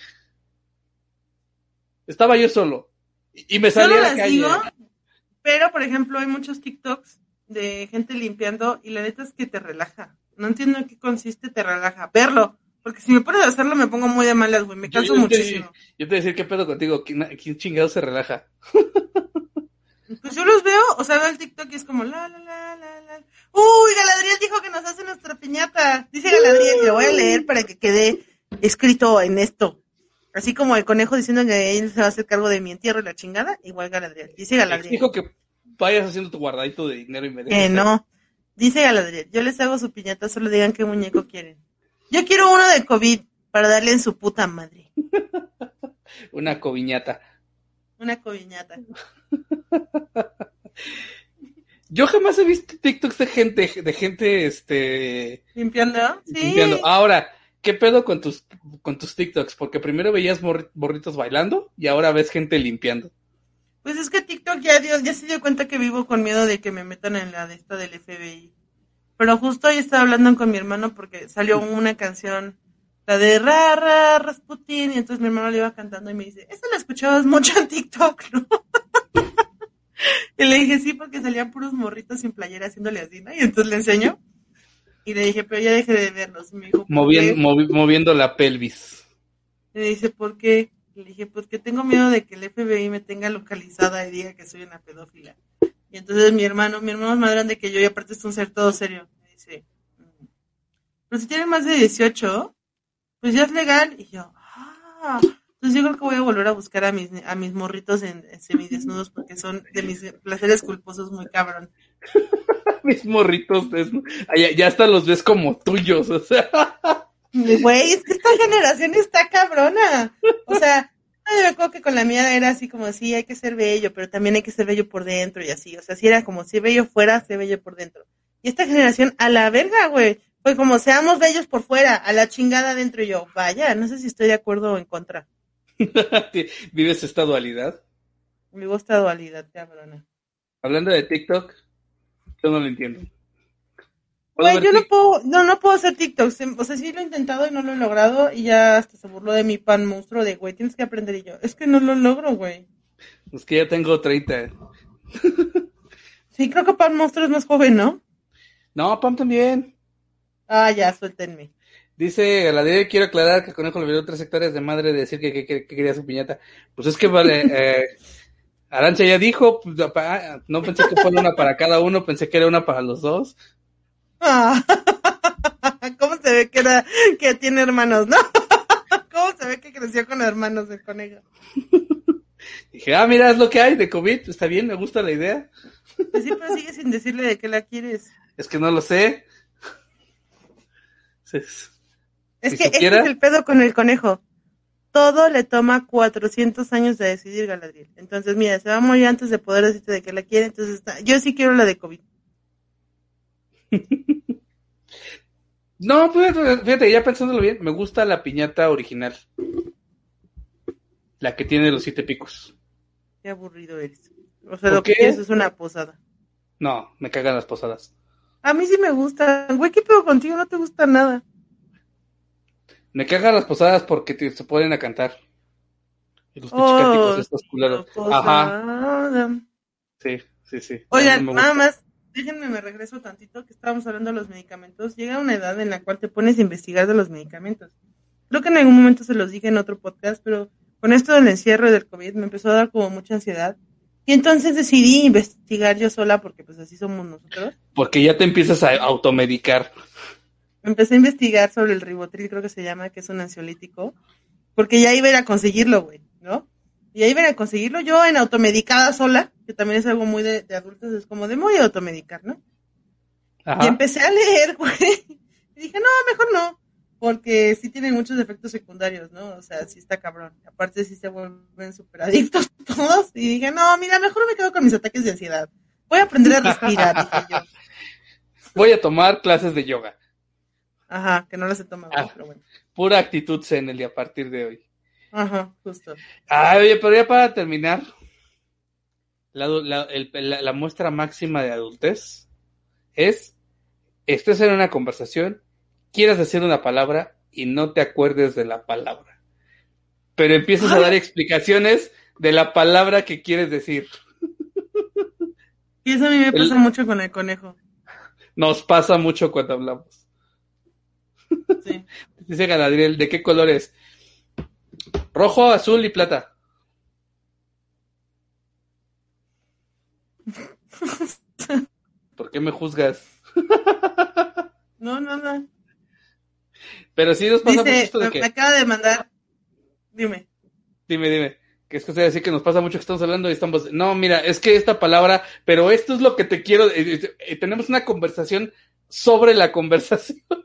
Estaba yo solo. Y y me Yo salí no a la calle. digo, pero por ejemplo hay muchos TikToks de gente limpiando y la neta es que te relaja. No entiendo en qué consiste, te relaja. Verlo, porque si me pones a hacerlo me pongo muy de malas, güey, me Yo- canso yo te- muchísimo. Yo te voy a decir, ¿qué pedo contigo? ¿Quién, quién chingado se relaja? Pues yo los veo, o sea, veo el TikTok y es como la la la la la. Uy, Galadriel dijo que nos hace nuestra piñata. Dice Galadriel, y lo voy a leer para que quede escrito en esto. Así como el conejo diciendo que él se va a hacer cargo de mi entierro y la chingada, igual Galadriel. Dice Galadriel. Dijo que vayas haciendo tu guardadito de dinero y me Que no. Dice Galadriel, yo les hago su piñata, solo digan qué muñeco quieren. Yo quiero uno de COVID para darle en su puta madre. Una coviñata. Una coviñata. Yo jamás he visto TikToks de gente, de gente, este, ¿Limpiando? Sí. Ahora, ¿qué pedo con tus, con tus TikToks? Porque primero veías morritos bailando y ahora ves gente limpiando. Pues es que TikTok ya dio, ya se dio cuenta que vivo con miedo de que me metan en la de esta del FBI. Pero justo hoy estaba hablando con mi hermano porque salió una canción, la de Ra Ra Rasputin, y entonces mi hermano le iba cantando y me dice, esa la escuchabas mucho en TikTok, ¿no? y le dije, sí, porque salían puros morritos sin playera haciéndole así, ¿no? Y entonces le enseño. Y le dije, pero ya dejé de verlos. Y me dijo, ¿por Moviendo, qué? movi- moviendo la pelvis. Y me dice, ¿por qué? Y le dije, porque tengo miedo de que el FBI me tenga localizada y diga que soy una pedófila. Y entonces mi hermano, mi hermano es más grande que yo y aparte es un ser todo serio. Me dice, "Mm, pero si tiene más de 18, pues ya es legal. Y yo, ah, entonces yo creo que voy a volver a buscar a mis, a mis morritos en, en semidesnudos porque son de mis placeres culposos muy cabrón. Mis morritos, desnu- Ah, ya, ya hasta los ves como tuyos, o sea. Güey, es que esta generación está cabrona. O sea, yo me acuerdo que con la mía era así como, sí, hay que ser bello, pero también hay que ser bello por dentro y así. O sea, si era como, si bello fuera, sé bello por dentro. Y esta generación, a la verga, güey. Fue como, seamos bellos por fuera, a la chingada dentro. Y yo, vaya, no sé si estoy de acuerdo o en contra. Vives esta dualidad. Me gusta dualidad, cabrona. Hablando de TikTok, yo no lo entiendo. ¿Puedo Güey, yo no puedo, no, no puedo hacer TikToks. O sea, sí lo he intentado y no lo he logrado. Y ya hasta se burló de mi pan monstruo de, güey, tienes que aprender. Y yo, es que no lo logro, güey. Es que ya tengo 30. Sí, creo que Pan Monstruo es más joven, ¿no? No, Pam también. Ah, ya, suéltenme. Dice Galadriel, quiero aclarar que Conejo le dio tres hectáreas de madre de decir que, que- que- que quería su piñata. Pues es que vale, eh, Arancha ya dijo, pues, apa- no pensé que fuera una para cada uno, pensé que era una para los dos. Ah, ¿Cómo se ve que era, que tiene hermanos, no? ¿Cómo se ve que creció con hermanos el conejo? Dije, ah, mira, es lo que hay de COVID, está bien, me gusta la idea. Pues sí, pero sigue sin decirle de qué la quieres. Es que no lo sé. Es- Es Si que ese es el pedo con el conejo. Todo le toma 400 años de decidir, Galadriel. Entonces, mira, se va a morir antes de poder decirte de qué la quiere. Entonces, está... yo sí quiero la de COVID. No, pues, fíjate, ya pensándolo bien, me gusta la piñata original. La que tiene los siete picos. Qué aburrido eres. O sea, ¿Por lo que quieres es una posada. No, me cagan las posadas. A mí sí me gusta. Güey, ¿qué pedo contigo? No te gusta nada. Me cagan las posadas porque te- se ponen a cantar. Y los pinches Oh, cánticos estos culeros. Ajá, sí, sí, sí. Oigan, nada más, déjenme me regreso tantito que estábamos hablando de los medicamentos. Llega una edad en la cual te pones a investigar de los medicamentos. Creo que en algún momento se los dije en otro podcast, pero con esto del encierro y del COVID me empezó a dar como mucha ansiedad. Y entonces decidí investigar yo sola, porque pues así somos nosotros. Porque ya te empiezas a automedicar. Empecé a investigar sobre el ribotril, creo que se llama, que es un ansiolítico, porque ya iba a ir a conseguirlo, güey. ¿no? Y ahí ven a conseguirlo. Yo en automedicada sola, que también es algo muy de, de adultos, es como de muy automedicar, ¿no? Ajá. Y empecé a leer, güey. Y dije, no, mejor no. Porque sí tienen muchos efectos secundarios, ¿no? O sea, sí está cabrón. Aparte sí se vuelven súper adictos todos. Y dije, no, mira, mejor me quedo con mis ataques de ansiedad. Voy a aprender a respirar, dije yo. Voy a tomar clases de yoga. Ajá, que no las he tomado, Ah. pero bueno. Pura actitud zen el día a partir de hoy. Ajá, justo. Ah, oye, pero ya para terminar, la, la- el- la- la muestra máxima de adultez es, estés en una conversación, quieras decir una palabra y no te acuerdes de la palabra. Pero empiezas a dar explicaciones de la palabra que quieres decir. Y eso a mí me El- pasa mucho con el conejo. Nos pasa mucho cuando hablamos. Sí. Dice Galadriel, ¿de qué colores? Rojo, azul y plata. ¿Por qué me juzgas? No, no, no. Pero sí nos pasa mucho esto de me, que... me acaba de mandar. Dime. Dime, dime. Que es cosa de decir que nos pasa mucho que estamos hablando y estamos... No, mira, es que esta palabra... Pero esto es lo que te quiero... eh, eh, eh, tenemos una conversación sobre la conversación.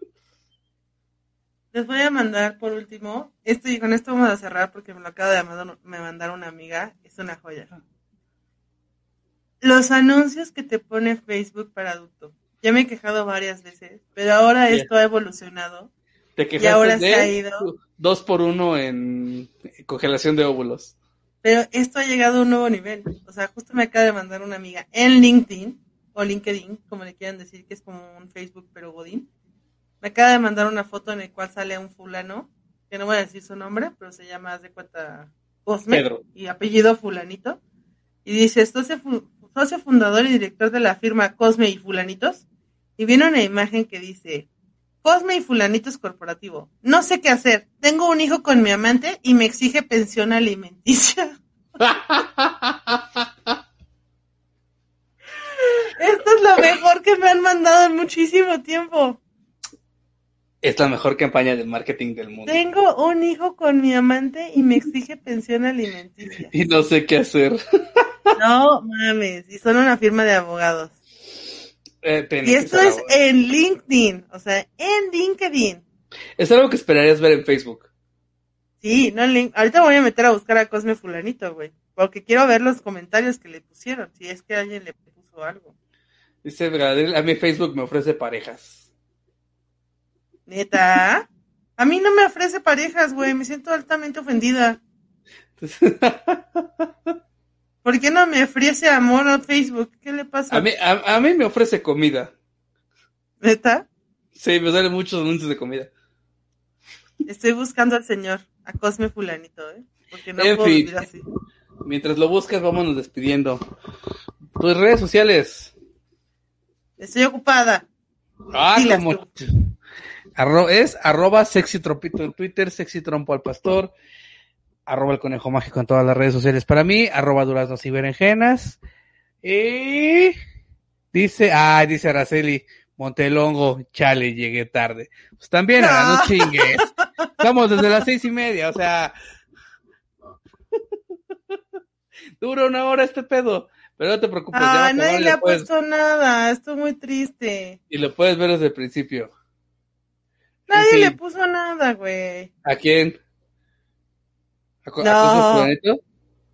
Les voy a mandar por último. Esto y con esto vamos a cerrar porque me lo acaba de mandar, me mandar una amiga. Es una joya. Los anuncios que te pone Facebook para adulto. Ya me he quejado varias veces, pero ahora esto ha evolucionado. Te quejaste ahora de se ha ido. dos por uno en congelación de óvulos. Pero esto ha llegado a un nuevo nivel. O sea, justo me acaba de mandar una amiga en LinkedIn, o LinkedIn, como le quieran decir, que es como un Facebook, pero Godín. Me acaba de mandar una foto en la cual sale un fulano, que no voy a decir su nombre, pero se llama, haz de cuenta, Cosme, Pedro. y apellido fulanito. Y dice, socio, fu- socio fundador y director de la firma Cosme y Fulanitos. Y viene una imagen que dice, Cosme y Fulanitos Corporativo. No sé qué hacer. Tengo un hijo con mi amante y me exige pensión alimenticia. Esto es lo mejor que me han mandado en muchísimo tiempo. es la mejor campaña de marketing del mundo. Tengo un hijo con mi amante y me exige pensión alimenticia. Y no sé qué hacer. No mames, y son una firma de abogados. Eh, Y esto es en LinkedIn, o sea, en LinkedIn. Es algo que esperarías ver en Facebook. Sí, no en link. Ahorita voy a meter a buscar a Cosme Fulanito, güey. Porque quiero ver los comentarios que le pusieron, si es que alguien le puso algo. Dice Gabriel, a mí Facebook me ofrece parejas. Neta. A mí no me ofrece parejas, güey. Me siento altamente ofendida. ¿Por qué no me ofrece amor a Facebook? ¿Qué le pasa? a, mí, a, a mí me ofrece comida. ¿Neta? Sí, me salen muchos anuncios de comida. Estoy buscando al señor, a Cosme Fulanito, ¿eh? Porque no En puedo fin. vivir así. Mientras lo buscas, vámonos despidiendo. Tus redes sociales. Estoy ocupada. Ah, como... Arro- es arroba sexy trompito en Twitter, sexy trompo al pastor, arroba el conejo mágico en todas las redes sociales para mí, arroba duraznos y berenjenas. Y dice, ah, dice Araceli Montelongo, chale, llegué tarde. Pues también, ahora no No. chingues. Estamos desde las seis y media, o sea. Dura una hora este pedo. Pero no te preocupes, ya va a Ay, acabar nadie le ha puedes- puesto nada. Estoy muy triste. y lo puedes ver desde el principio. Nadie le puso nada, güey. ¿A quién? ¿A, a No. Cosmo Fulanito?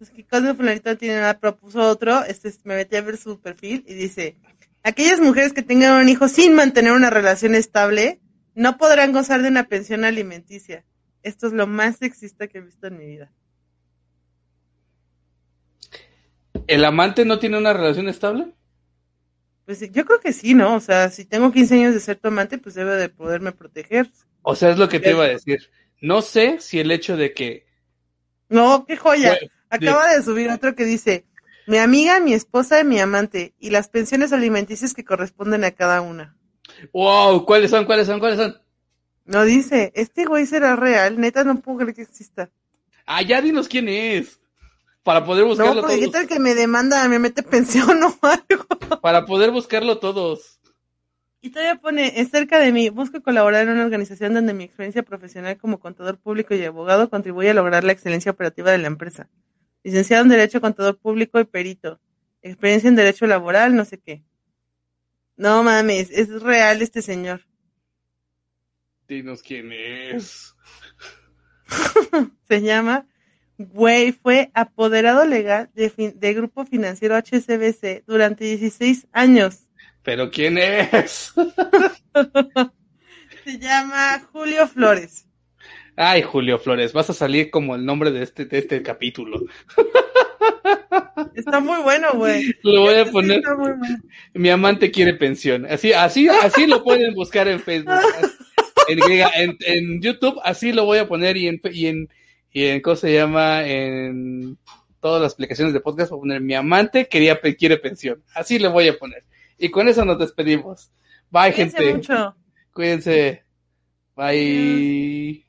Es que Cosme Fulanito tiene nada, propuso otro. Este es- me metí a ver su perfil y dice: Aquellas mujeres que tengan un hijo sin mantener una relación estable no podrán gozar de una pensión alimenticia. Esto es lo más sexista que he visto en mi vida. ¿El amante no tiene una relación estable? Pues yo creo que sí, ¿no? O sea, si tengo 15 años de ser tu amante, pues debe de poderme proteger. O sea, es lo que te iba a decir. No sé si el hecho de que... No, qué joya. Acaba de subir otro que dice, mi amiga, mi esposa y mi amante, y las pensiones alimenticias que corresponden a cada una. ¡Wow! ¿Cuáles son? ¿Cuáles son? ¿Cuáles son? No dice, este güey será real, neta no puedo creer que exista. Ah, ya dinos quién es. Para poder No, buscarlo porque qué todos. tal que me demanda, me mete pensión o algo. Para poder buscarlo todos. Y todavía pone, es cerca de mí, busco colaborar en una organización donde mi experiencia profesional como contador público y abogado contribuye a lograr la excelencia operativa de la empresa. Licenciado en Derecho, Contador Público y Perito. Experiencia en Derecho Laboral, no sé qué. No mames, es real este señor. Dinos quién es. Se llama, güey, fue apoderado legal de, fin- de Grupo Financiero HCBC durante 16 años. ¿Pero quién es? Se llama Julio Flores. Ay, Julio Flores, vas a salir como el nombre de este, de este capítulo. Está muy bueno, güey. Lo voy a poner. bueno. Mi amante quiere pensión. Así, así, así lo pueden buscar en Facebook. En, en, en YouTube, así lo voy a poner y en, y en, y en, ¿cómo se llama? En todas las aplicaciones de podcast voy a poner mi amante quería, quiere pensión. Así le voy a poner. Y con eso nos despedimos. Bye, Cuídense gente. mucho. Cuídense. Bye.